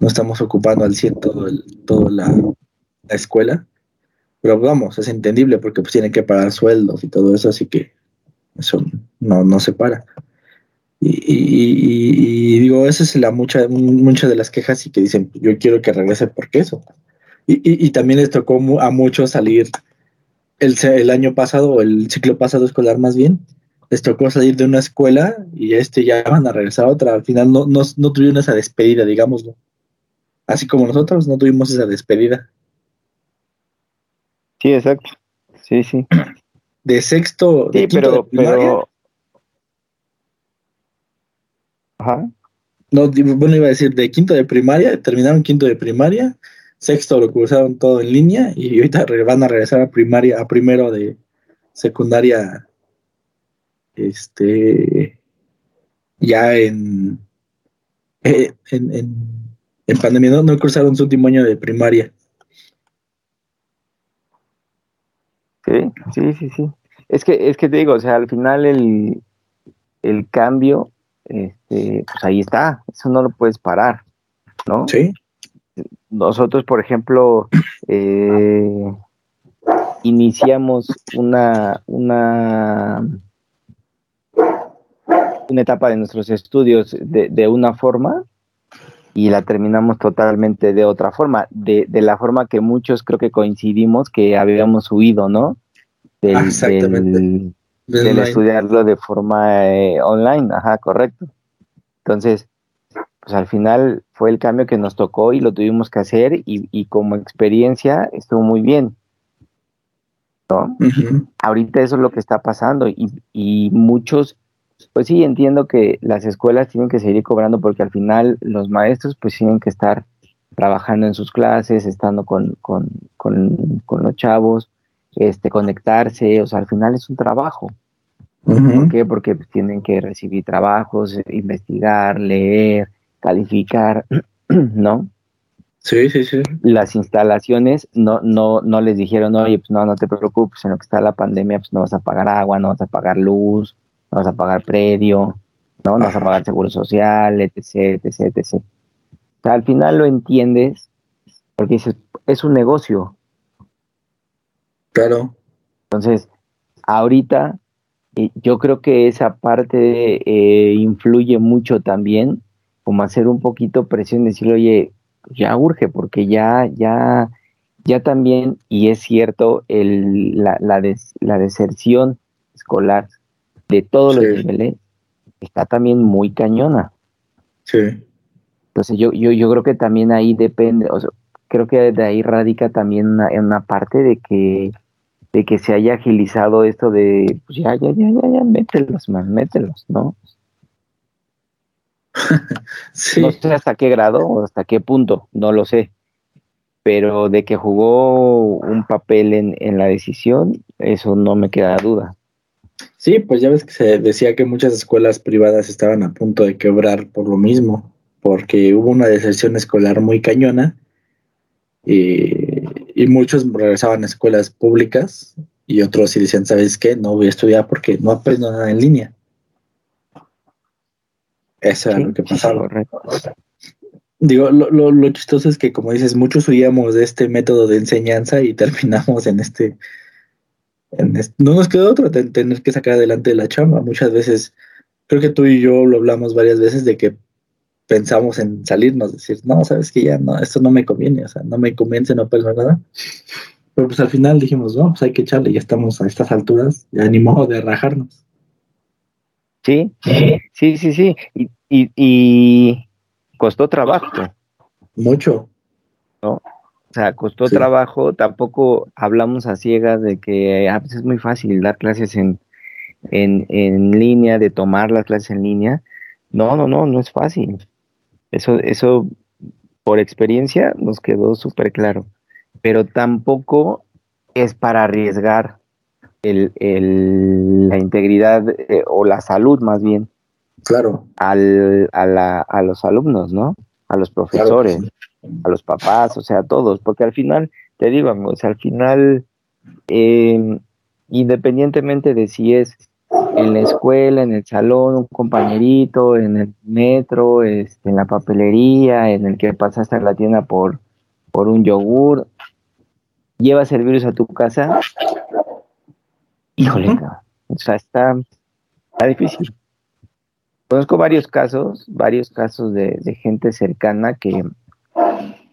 no estamos ocupando al 100 todo, el, todo la, la escuela. Pero vamos, es entendible porque pues tienen que pagar sueldos y todo eso, así que eso no, no se para. Y, digo, esa es la mucha, muchas de las quejas y que dicen, yo quiero que regrese porque eso. Y, también les tocó a muchos salir el, el año pasado, el ciclo pasado escolar más bien, les tocó salir de una escuela y este ya van a regresar a otra. Al final no, no, no tuvieron esa despedida, digámoslo. Así como nosotros no tuvimos esa despedida. Sí, exacto. Sí, sí. De sexto, de Sí, quinto de pero, pero. Ajá. No, bueno, iba a decir de quinto de primaria, terminaron quinto de primaria, sexto lo cursaron todo en línea y ahorita van a regresar a primaria, a primero de secundaria, este, ya en, eh, en, en, en pandemia, no, no cursaron su último año de primaria. Sí, sí, sí, sí. Es que, es que te digo, o sea, al final el, el cambio, este, pues ahí está, eso no lo puedes parar, ¿no? Sí, Nosotros, por ejemplo, eh, iniciamos una, una, una etapa de nuestros estudios de, de una forma y la terminamos totalmente de otra forma, de, de la forma que muchos creo que coincidimos que habíamos huido, ¿no? Del, Ah, exactamente. del- Del del online. estudiarlo de forma eh, online, ajá, correcto. Entonces, pues al final fue el cambio que nos tocó y lo tuvimos que hacer y, y como experiencia estuvo muy bien. ¿no? Ahorita eso es lo que está pasando y, y muchos, pues sí, entiendo que las escuelas tienen que seguir cobrando porque al final los maestros pues tienen que estar trabajando en sus clases, estando con, con, con, con los chavos, este, conectarse, o sea, al final es un trabajo. ¿Por Ujú. qué? Porque pues, tienen que recibir trabajos, investigar, leer, calificar, ¿no? Sí, sí, sí. Las instalaciones no, no, no les dijeron, oye, pues no, no te preocupes, en lo que está la pandemia, pues no vas a pagar agua, no vas a pagar luz, no vas a pagar predio, ¿no? No vas a pagar seguro social, etc, etc, etc. O sea, al final lo entiendes porque dices, es un negocio, Claro. Entonces, ahorita eh, yo creo que esa parte eh, influye mucho también, como hacer un poquito presión, decir, oye, ya urge, porque ya, ya, ya también, y es cierto, el, la, la, des- la deserción escolar de todos los niveles está también muy cañona. Sí. Entonces yo, yo, yo creo que también ahí depende, o sea, creo que de ahí radica también una, una parte de que, de que se haya agilizado esto de, pues ya, ya, ya, ya, ya, mételos, man, mételos, ¿no? Sí. No sé hasta qué grado o hasta qué punto, no lo sé, pero de que jugó un papel en, en la decisión, eso no me queda duda. Sí, pues ya ves que se decía que muchas escuelas privadas estaban a punto de quebrar por lo mismo, porque hubo una deserción escolar muy cañona y, y muchos regresaban a escuelas públicas y otros sí decían, ¿sabes qué? No voy a estudiar porque no aprendo nada en línea. Eso era Sí, lo que pasaba. Digo, lo, lo, lo chistoso es que, como dices, muchos huíamos de este método de enseñanza y terminamos en este, no nos quedó otra, ten- tener que sacar adelante la chamba. Muchas veces, creo que tú y yo lo hablamos varias veces de que pensamos en salirnos, decir, no, sabes que ya no, esto no me conviene, o sea, no me convence, no pasa nada. Pero pues al final dijimos, no, pues hay que echarle, ya estamos a estas alturas, ya ni modo de rajarnos. Sí, sí, sí, sí, y, y, y costó trabajo. Mucho. O sea, costó Sí. trabajo, tampoco hablamos a ciegas de que a veces es muy fácil dar clases en, en, en línea, de tomar las clases en línea. No, no, no, no es fácil. Eso, eso por experiencia nos quedó súper claro. pero tampoco es para arriesgar el, el- la integridad eh, o la salud más bien Claro. al, a, la- a los alumnos, ¿no? A los profesores, a los papás, o sea, a todos, porque al final, te digo, o sea, al final, eh, independientemente de si es en la escuela, en el salón, un compañerito, en el metro, este, en la papelería, en el que pasaste a la tienda por, por un yogur, llevas el virus a tu casa, híjole, o sea, está, está difícil. Conozco varios casos, varios casos de, de gente cercana que,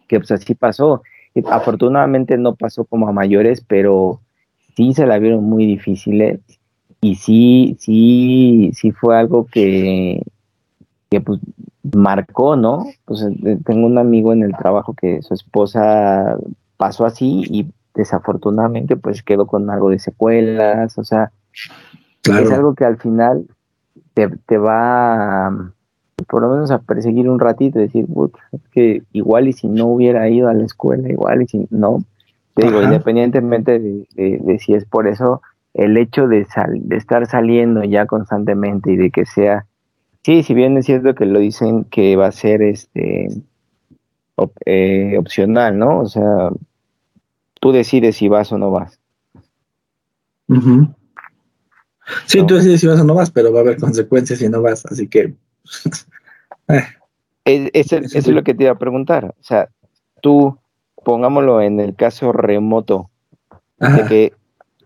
que pues así pasó. Y afortunadamente no pasó como a mayores, pero sí se la vieron muy difíciles y sí, sí, sí fue algo que, que pues marcó, ¿no? Pues eh, tengo un amigo en el trabajo que su esposa pasó así y desafortunadamente pues quedó con algo de secuelas, o sea, Claro. es algo que al final te, te va a, por lo menos a perseguir un ratito, decir, "Puta, es que igual y si no hubiera ido a la escuela, igual y si no, te digo, independientemente de, de- de si es por eso, el hecho de, sal- de estar saliendo ya constantemente y de que sea, sí, si bien es cierto que lo dicen que va a ser este op- eh, opcional, ¿no? O sea, tú decides si vas o no vas. Ujú. Sí, No. tú decides si vas o no vas, pero va a haber consecuencias si no vas, así que. eh, Es- Eso, es lo que te iba a preguntar. O sea, tú, pongámoslo en el caso remoto, de que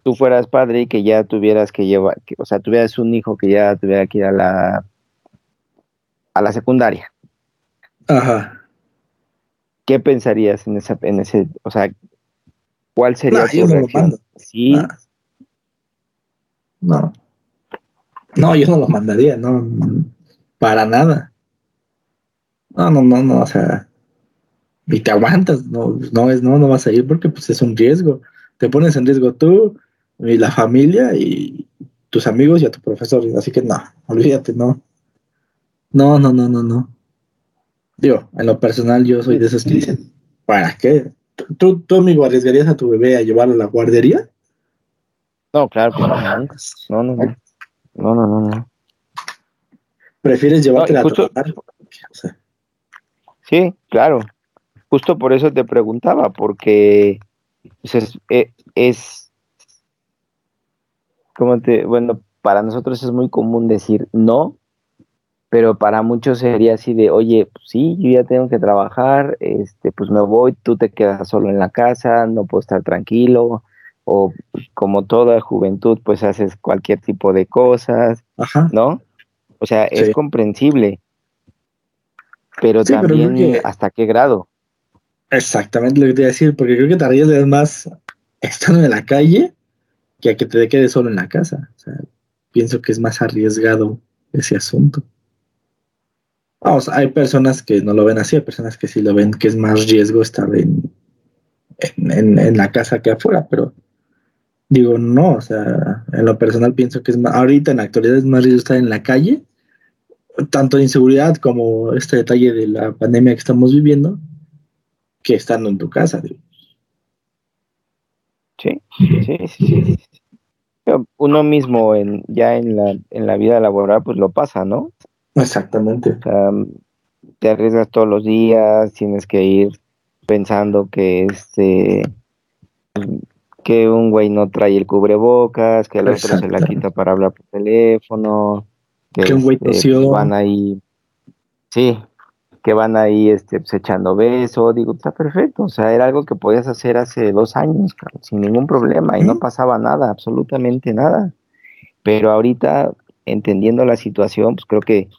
tú fueras padre y que ya tuvieras que llevar, que- o sea, tuvieras un hijo que ya tuviera que ir a la, a la secundaria. ajá. ¿Qué pensarías en esa, en ese, o sea, cuál sería Nah, tu yo no lo reacción? mando. Sí, Ah. No. No, yo no lo mandaría, no. Para nada. No, no, no, no, o sea. Y te aguantas, no, no es, no, no vas a ir porque pues es un riesgo. Te pones en riesgo tú y la familia y tus amigos y a tu profesor. Así que no, olvídate, no. No, no, no, no, no. Digo, en lo personal yo soy de esos que dicen, ¿para qué? ¿Tú, tú amigo, arriesgarías a tu bebé a llevarlo a la guardería? no, claro, pues, no, no, no, no, no, no, no, no. ¿Prefieres llevártela No, justo- a trabajar? O sea, Sí, claro. Justo por eso te preguntaba, porque pues, es, e- es, como te, bueno, para nosotros es muy común decir no, pero para muchos sería así de, oye, pues sí, yo ya tengo que trabajar, este, pues me voy, tú te quedas solo en la casa, no puedo estar tranquilo, o como toda juventud, pues haces cualquier tipo de cosas, Ajá. ¿no? O sea, Sí. es comprensible, pero Sí, pero creo también que- hasta qué grado. Exactamente lo que te iba a decir, porque creo que te arriesgas más estando en la calle que a que te quedes solo en la casa. O sea, pienso que es más arriesgado ese asunto. Vamos, hay personas que no lo ven así, hay personas que sí lo ven que es más riesgo estar en, en, en- en la casa que afuera, pero digo, no, o sea, en lo personal pienso que es más, ahorita en la actualidad es más riesgo estar en la calle, tanto de inseguridad como este detalle de la pandemia que estamos viviendo, que estando en tu casa. Sí, sí, sí, sí, Uno mismo en, ya en la, en la vida laboral pues lo pasa, ¿no? Exactamente. O sea, te arriesgas todos los días, tienes que ir pensando que este que un güey no trae el cubrebocas, que el otro se la quita para hablar por teléfono, Que un güey tosió. van ahí, sí, que van ahí este, pues, echando beso, digo, está perfecto, o sea, era algo que podías hacer hace dos años, cabrón, sin ningún problema, y no pasaba nada, absolutamente nada. Pero ahorita, entendiendo la situación, pues creo que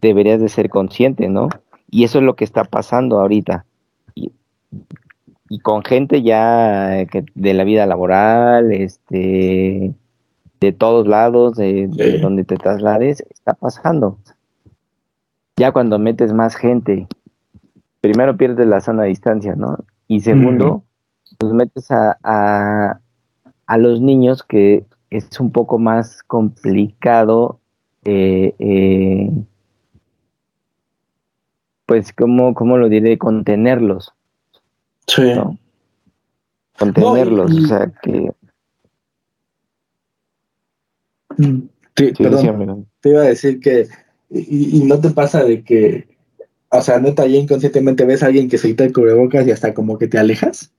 deberías de ser consciente, ¿no? Y eso es lo que está pasando ahorita. Y, y con gente ya que de la vida laboral, este, de todos lados, de, donde te traslades, está pasando. Ya cuando metes más gente, primero pierdes la sana distancia, ¿no? Y segundo, pues metes a, a, a los niños que es un poco más complicado, eh, eh, pues, ¿cómo, ¿cómo lo diré? Contenerlos, Sí. ¿no? contenerlos, y- o sea que... Mm, sí, perdón, te iba a decir que, y, y no te pasa de que, o sea, neta, ya inconscientemente ves a alguien que se quita el cubrebocas y hasta como que te alejas,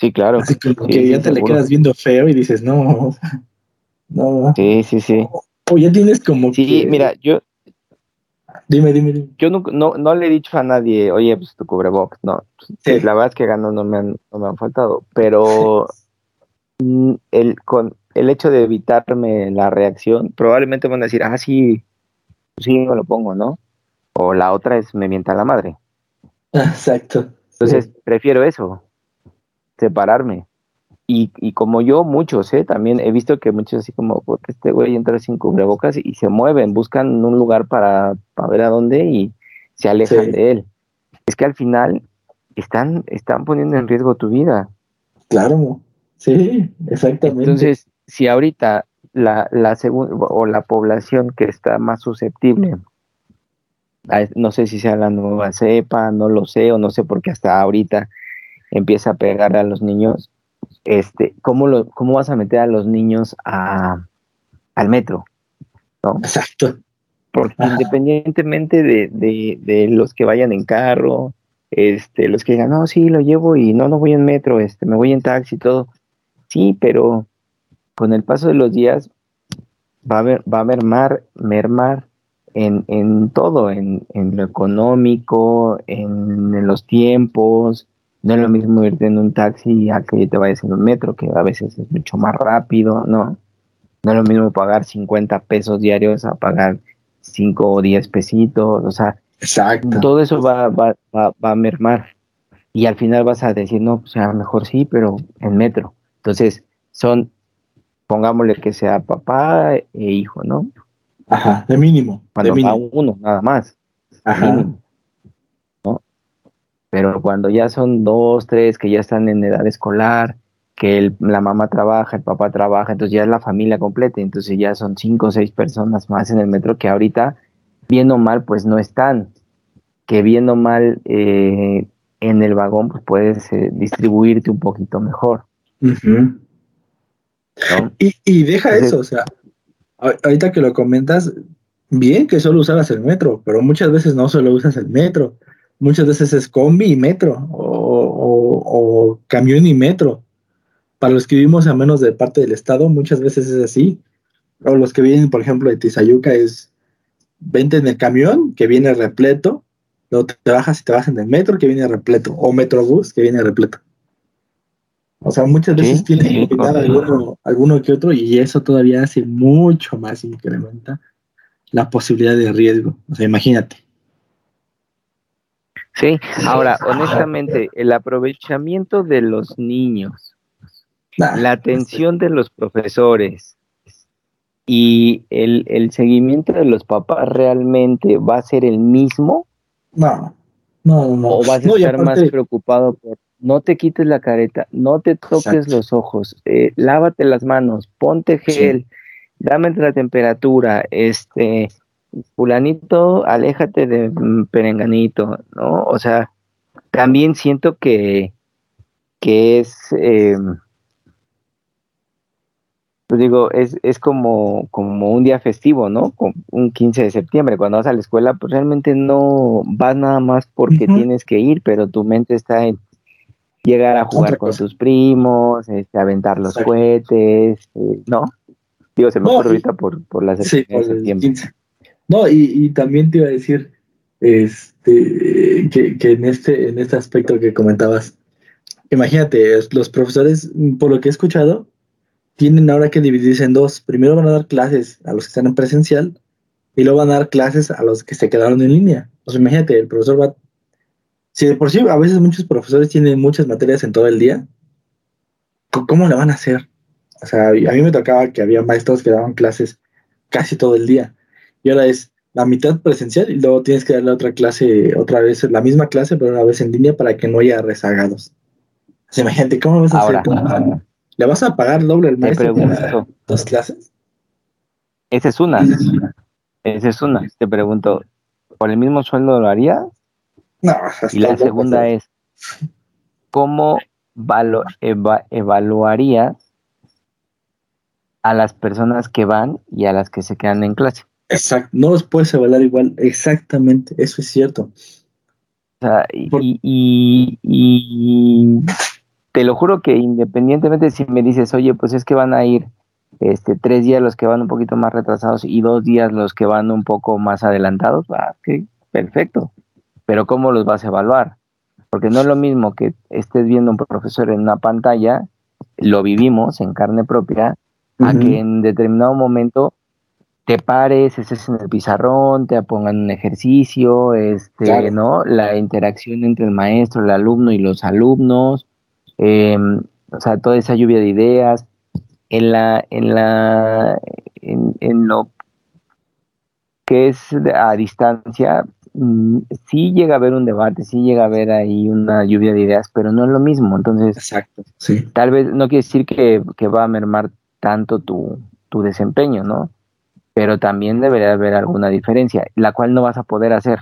Sí, claro. así como Sí, que sí, ya te le quedas viendo feo y dices, no, no, Sí, sí, sí. o ya tienes como Sí, que, mira, yo, dime, dime, dime. yo nunca- no, no le he dicho a nadie, oye, pues tu cubrebocas, no. Sí. La verdad es que ganas no me han, no me han faltado, pero el, con el hecho de evitarme la reacción, probablemente van a decir, ah, sí, sí, me lo pongo, ¿no? O la otra es, me mienta la madre. Exacto. Entonces, prefiero eso, separarme. Y, y como yo, muchos, ¿eh? También he visto que muchos así como, "Puta, este güey entra sin cubrebocas y se mueven, buscan un lugar para, para ver a dónde y se alejan Sí. de él. Es que al final están, están poniendo en riesgo tu vida. Claro, sí, exactamente. Entonces, si ahorita la, la o la población que está más susceptible, a- no sé si sea la nueva cepa, no lo sé, o no sé por qué hasta ahorita empieza a pegar a los niños, este, ¿cómo, lo, cómo vas a meter a los niños a, al metro? ¿no? Exacto. Porque Ajá. independientemente de, de, de los que vayan en carro, este, los que digan, no, sí, lo llevo y no, no voy en metro, este, me voy en taxi y todo. Sí, pero con el paso de los días va a haber, va a mermar, mermar en, en todo, en, en lo económico, en, en los tiempos. No es lo mismo irte en un taxi a que te vayas en un metro, que a veces es mucho más rápido, ¿no? No es lo mismo pagar 50 pesos diarios a pagar 5 o 10 pesitos, o sea, Exacto. todo eso va, va, va, va a mermar. Y al final vas a decir, no, pues a lo mejor sí, pero en metro. Entonces, son, pongámosle que sea papá e hijo, ¿no? Ajá, de mínimo. De va mínimo. uno, nada más. Ajá. mínimo, ¿no? Pero cuando ya son dos, tres, que ya están en edad escolar, que el- la mamá trabaja, el papá trabaja, entonces ya es la familia completa, entonces ya son cinco o seis personas más en el metro que ahorita, bien o mal, pues no están. Que bien o mal eh, en el vagón, pues puedes eh, distribuirte un poquito mejor, Ujú. ¿No? Y, y deja Entonces- eso, o sea, ahorita que lo comentas, bien que solo usabas el metro, pero muchas veces no solo usas el metro, muchas veces es combi y metro, o, o- o camión y metro. Para los que vivimos a menos de parte del estado, muchas veces es así. O los que vienen, por ejemplo, de Tizayuca, es vente en el camión que viene repleto, luego te bajas y te vas en el metro que viene repleto, o metrobús que viene repleto. O sea, muchas veces sí, que correcto. alguno, alguno que otro y eso todavía hace mucho más incrementa la posibilidad de riesgo. O sea, imagínate. Sí, ahora, honestamente, el aprovechamiento de los niños Nah, la atención de los profesores y el, el seguimiento de los papás realmente va a ser el mismo No, no, no. o vas a No, estar más preocupado por no te quites la careta, no te toques Exacto. los ojos, eh, lávate las manos, ponte gel, dame la temperatura, este, fulanito, aléjate de mm, perenganito, ¿no? O sea, también siento que, que es, eh, pues digo, es, es como, como un día festivo, ¿no? Como un 15 de septiembre, cuando vas a la escuela, pues realmente no vas nada más porque tienes que ir, pero tu mente está en llegar a jugar con tus primos, este, aventar los Exacto. cohetes, eh, ¿no? Digo, se me No, ocurre ahorita por, por la Sí, por el septiembre. 15. No, y, y también te iba a decir este, que, que en, este, en este aspecto que comentabas, imagínate, los profesores, por lo que he escuchado, tienen ahora que dividirse en dos. Primero van a dar clases a los que están en presencial y luego van a dar clases a los que se quedaron en línea. O sea, imagínate, el profesor va... Si de por sí a veces muchos profesores tienen muchas materias en todo el día, ¿c- ¿cómo le van a hacer? O sea, a mí me tocaba que había maestros que daban clases casi todo el día. Y ahora es la mitad presencial y luego tienes que darle otra clase, otra vez, la misma clase, pero una vez en línea para que no haya rezagados. Sea, imagínate, ¿cómo vas a Ahora, hacer? ¿Cómo- ¿Le vas a pagar doble al te maestro por pregunto, dos clases? esa es una, esa es una, te pregunto, ¿por el mismo sueldo lo haría? No, Y la segunda es, ¿cómo valo- eva- evaluarías a las personas que van y a las que se quedan en clase. Exacto, no los puedes evaluar igual, exactamente, eso es cierto. O sea, y, Por- y- y- y te lo juro que independientemente si me dices, oye, pues es que van a ir este, tres días los que van un poquito más retrasados y dos días los que van un poco más adelantados, ah, perfecto. Pero ¿cómo los vas a evaluar? Porque no es lo mismo que estés viendo un profesor en una pantalla, lo vivimos en carne propia, a que en determinado momento te pares, estés en el pizarrón, te pongan un ejercicio, este, Claro. ¿no? La interacción entre el maestro, el alumno y los alumnos, eh, o sea, toda esa lluvia de ideas. En la, en la, en, en lo que es a distancia, mm, sí llega a haber un debate, sí llega a haber ahí una lluvia de ideas, pero no es lo mismo. Entonces, Exacto, sí. tal vez no quiere decir que, que va a mermar tanto tu, tu desempeño, ¿no? Pero también debería haber alguna diferencia, la cual no vas a poder hacer,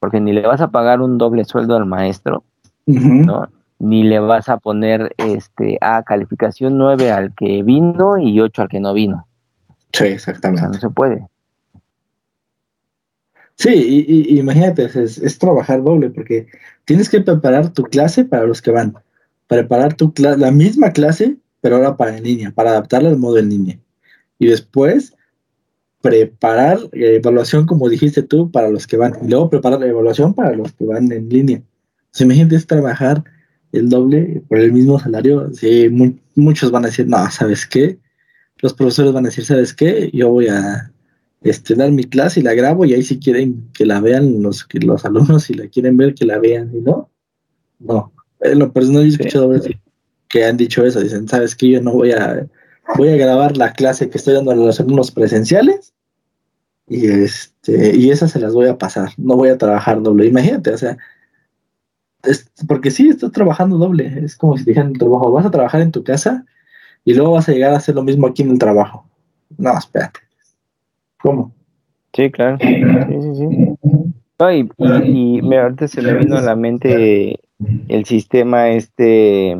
porque ni le vas a pagar un doble sueldo al maestro. ¿no? Ni le vas a poner este a calificación 9 al que vino y 8 al que no vino. Sí, O sea, exactamente. no se puede. Sí, y, y- imagínate, es, es trabajar doble porque tienes que preparar tu clase para los que van, preparar tu la misma clase, pero ahora para en línea, para adaptarla al modo en línea. Y después preparar eh, evaluación, como dijiste tú, para los que van. Y luego preparar la evaluación para los que van en línea. Imagínate es trabajar el doble por el mismo salario. Sí, mu- muchos van a decir, no, ¿sabes qué? Los profesores van a decir, ¿sabes qué? Yo voy a este, dar mi clase y la grabo y ahí si quieren que la vean los, que los alumnos, si la quieren ver, que la vean. Y no, no. En lo personal yo he escuchado veces que han dicho eso. Dicen, ¿sabes qué? Yo no voy a, voy a grabar la clase que estoy dando a los alumnos presenciales y este y esas se las voy a pasar. No voy a trabajar doble. Imagínate, o sea, es, porque sí, estás trabajando doble. Es como si te dijeran tu trabajo, vas a trabajar en tu casa y luego vas a llegar a hacer lo mismo aquí en el trabajo. No, espérate. ¿Cómo? Sí, claro. Sí, sí, sí. No, y, y, ahorita se me vino a la mente el sistema este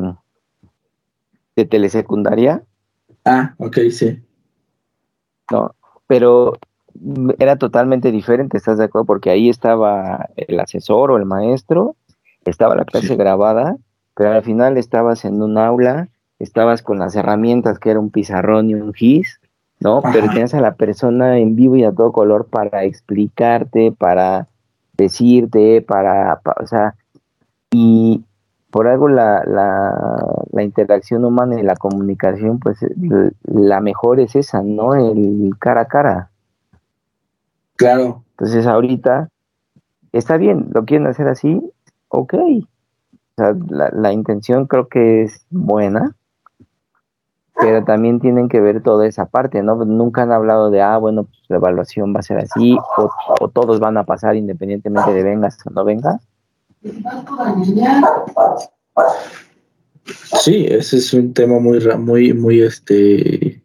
de telesecundaria, Ah, ok, sí. ¿no? Pero era totalmente diferente, ¿estás de acuerdo? Porque ahí estaba el asesor o el maestro, estaba la clase Sí. grabada, pero al final estabas en un aula, estabas con las herramientas que era un pizarrón y un GIS, ¿no? Pero Ajá. tenías a la persona en vivo y a todo color para explicarte, para decirte, para, pa- o sea, y por algo la, la, la interacción humana y la comunicación, pues la mejor es esa, ¿no? El cara a cara. Claro. Entonces ahorita está bien, lo quieren hacer así, ok. O sea, la, la intención creo que es buena, pero también tienen que ver toda esa parte, ¿no? Nunca han hablado de, ah, bueno, pues la evaluación va a ser así, o, todos van a pasar independientemente de vengas o no vengas. Sí, ese es un tema muy, muy, muy, este,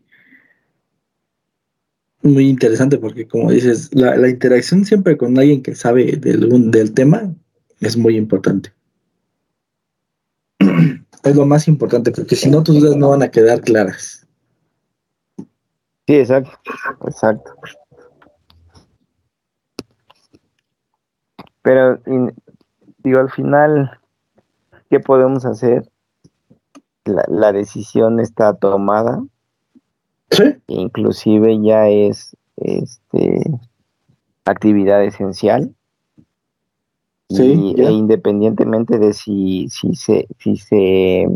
muy interesante porque como dices, la, la interacción siempre con alguien que sabe del, del tema es muy importante. Es lo más importante porque si no tus dudas no van a quedar claras. Sí, exacto, exacto. Pero in- digo, al final, ¿qué podemos hacer? La, la decisión está tomada, Sí, inclusive ya es este actividad esencial. Sí, y, e independientemente de si, si se, si se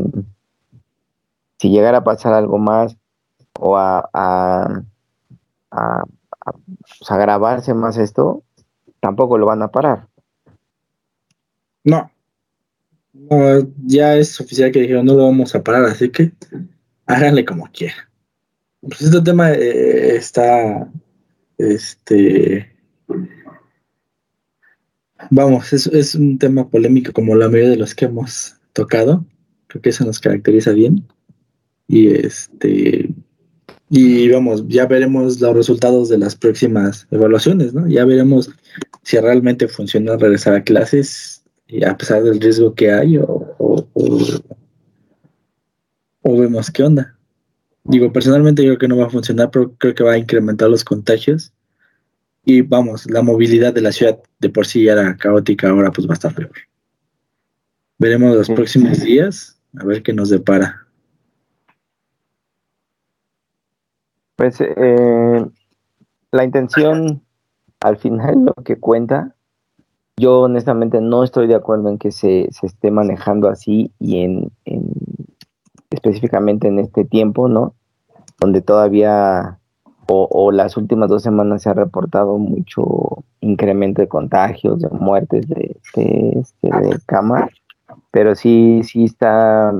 si llegara a pasar algo más o a, a, a, a, pues, a grabarse más esto, tampoco lo van a parar. no. No, ya es oficial que dijeron no lo vamos a parar, así que háganle como quieran. Pues este tema eh, está, este, vamos, es, un tema polémico como la mayoría de los que hemos tocado. Creo que eso nos caracteriza bien. Y este, y vamos, ya veremos los resultados de las próximas evaluaciones, ¿no? Ya veremos si realmente funciona regresar a clases a pesar del riesgo que hay o, o- o- o vemos qué onda. Digo, personalmente yo creo que no va a funcionar, pero creo que va a incrementar los contagios. Y vamos, la movilidad de la ciudad de por sí ya era caótica, ahora pues va a estar peor. Veremos los Sí. próximos días, a ver qué nos depara. Pues eh, la intención al final lo que cuenta, yo honestamente no estoy de acuerdo en que se, se esté manejando así y en, en- específicamente en este tiempo, ¿no? Donde todavía o, las últimas dos semanas se ha reportado mucho incremento de contagios, de muertes, de, de, este, de cama, pero sí, sí está,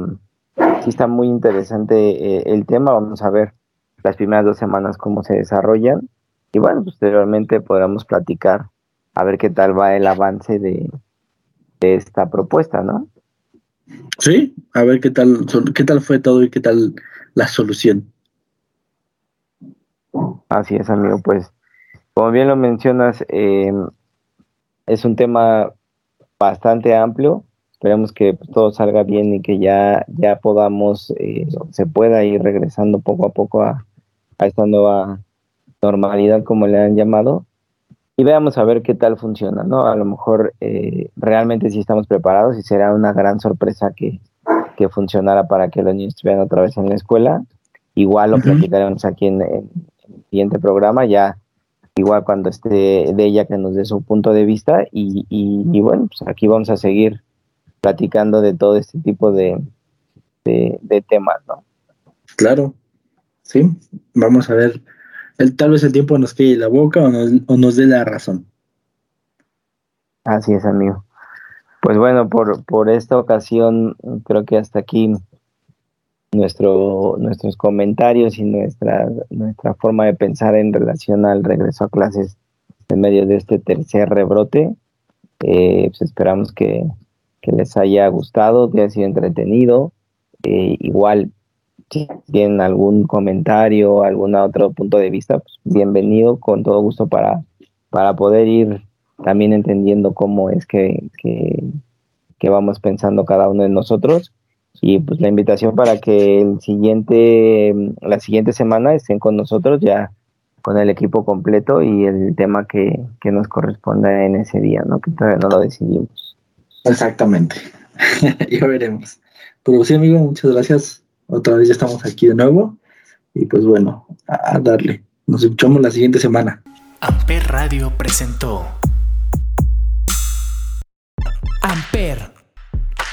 sí está muy interesante eh, el tema, vamos a ver las primeras dos semanas cómo se desarrollan y bueno, posteriormente podremos platicar a ver qué tal va el avance de, de esta propuesta, ¿no? Sí, a ver qué tal, qué tal fue todo y qué tal la solución. Así es, amigo, pues como bien lo mencionas, eh, es un tema bastante amplio. Esperemos que pues, todo salga bien y que ya, ya podamos, eh, se pueda ir regresando poco a poco a, a esta nueva normalidad, como le han llamado, y veamos a ver qué tal funciona, ¿no? A lo mejor eh, realmente sí estamos preparados y será una gran sorpresa que, que funcionara para que los niños estuvieran otra vez en la escuela. Igual lo Ujú. platicaremos aquí en, en siguiente programa, ya igual cuando esté de ella que nos dé su punto de vista y, y- y bueno, pues aquí vamos a seguir platicando de todo este tipo de, de, de temas, ¿no? Claro, sí, vamos a ver. El, tal vez el tiempo nos quede la boca o nos, o nos dé la razón. Así es, amigo. Pues bueno, por, por esta ocasión creo que hasta aquí nuestro, nuestros comentarios y nuestra, nuestra forma de pensar en relación al regreso a clases en medio de este tercer rebrote. Eh, pues esperamos que, les haya gustado, que haya sido entretenido. Eh, igual, si tienen algún comentario, algún otro punto de vista, pues bienvenido, con todo gusto para, para poder ir también entendiendo cómo es que, que, que vamos pensando cada uno de nosotros. Y pues la invitación para que el siguiente, la siguiente semana estén con nosotros ya con el equipo completo y el tema que, que nos corresponda en ese día, ¿no? Que todavía no lo decidimos. Exactamente. ya veremos. Pero sí, amigo, muchas gracias. Otra vez ya estamos aquí de nuevo. Y pues bueno, a, darle. Nos escuchamos la siguiente semana. Amper Radio presentó Amper,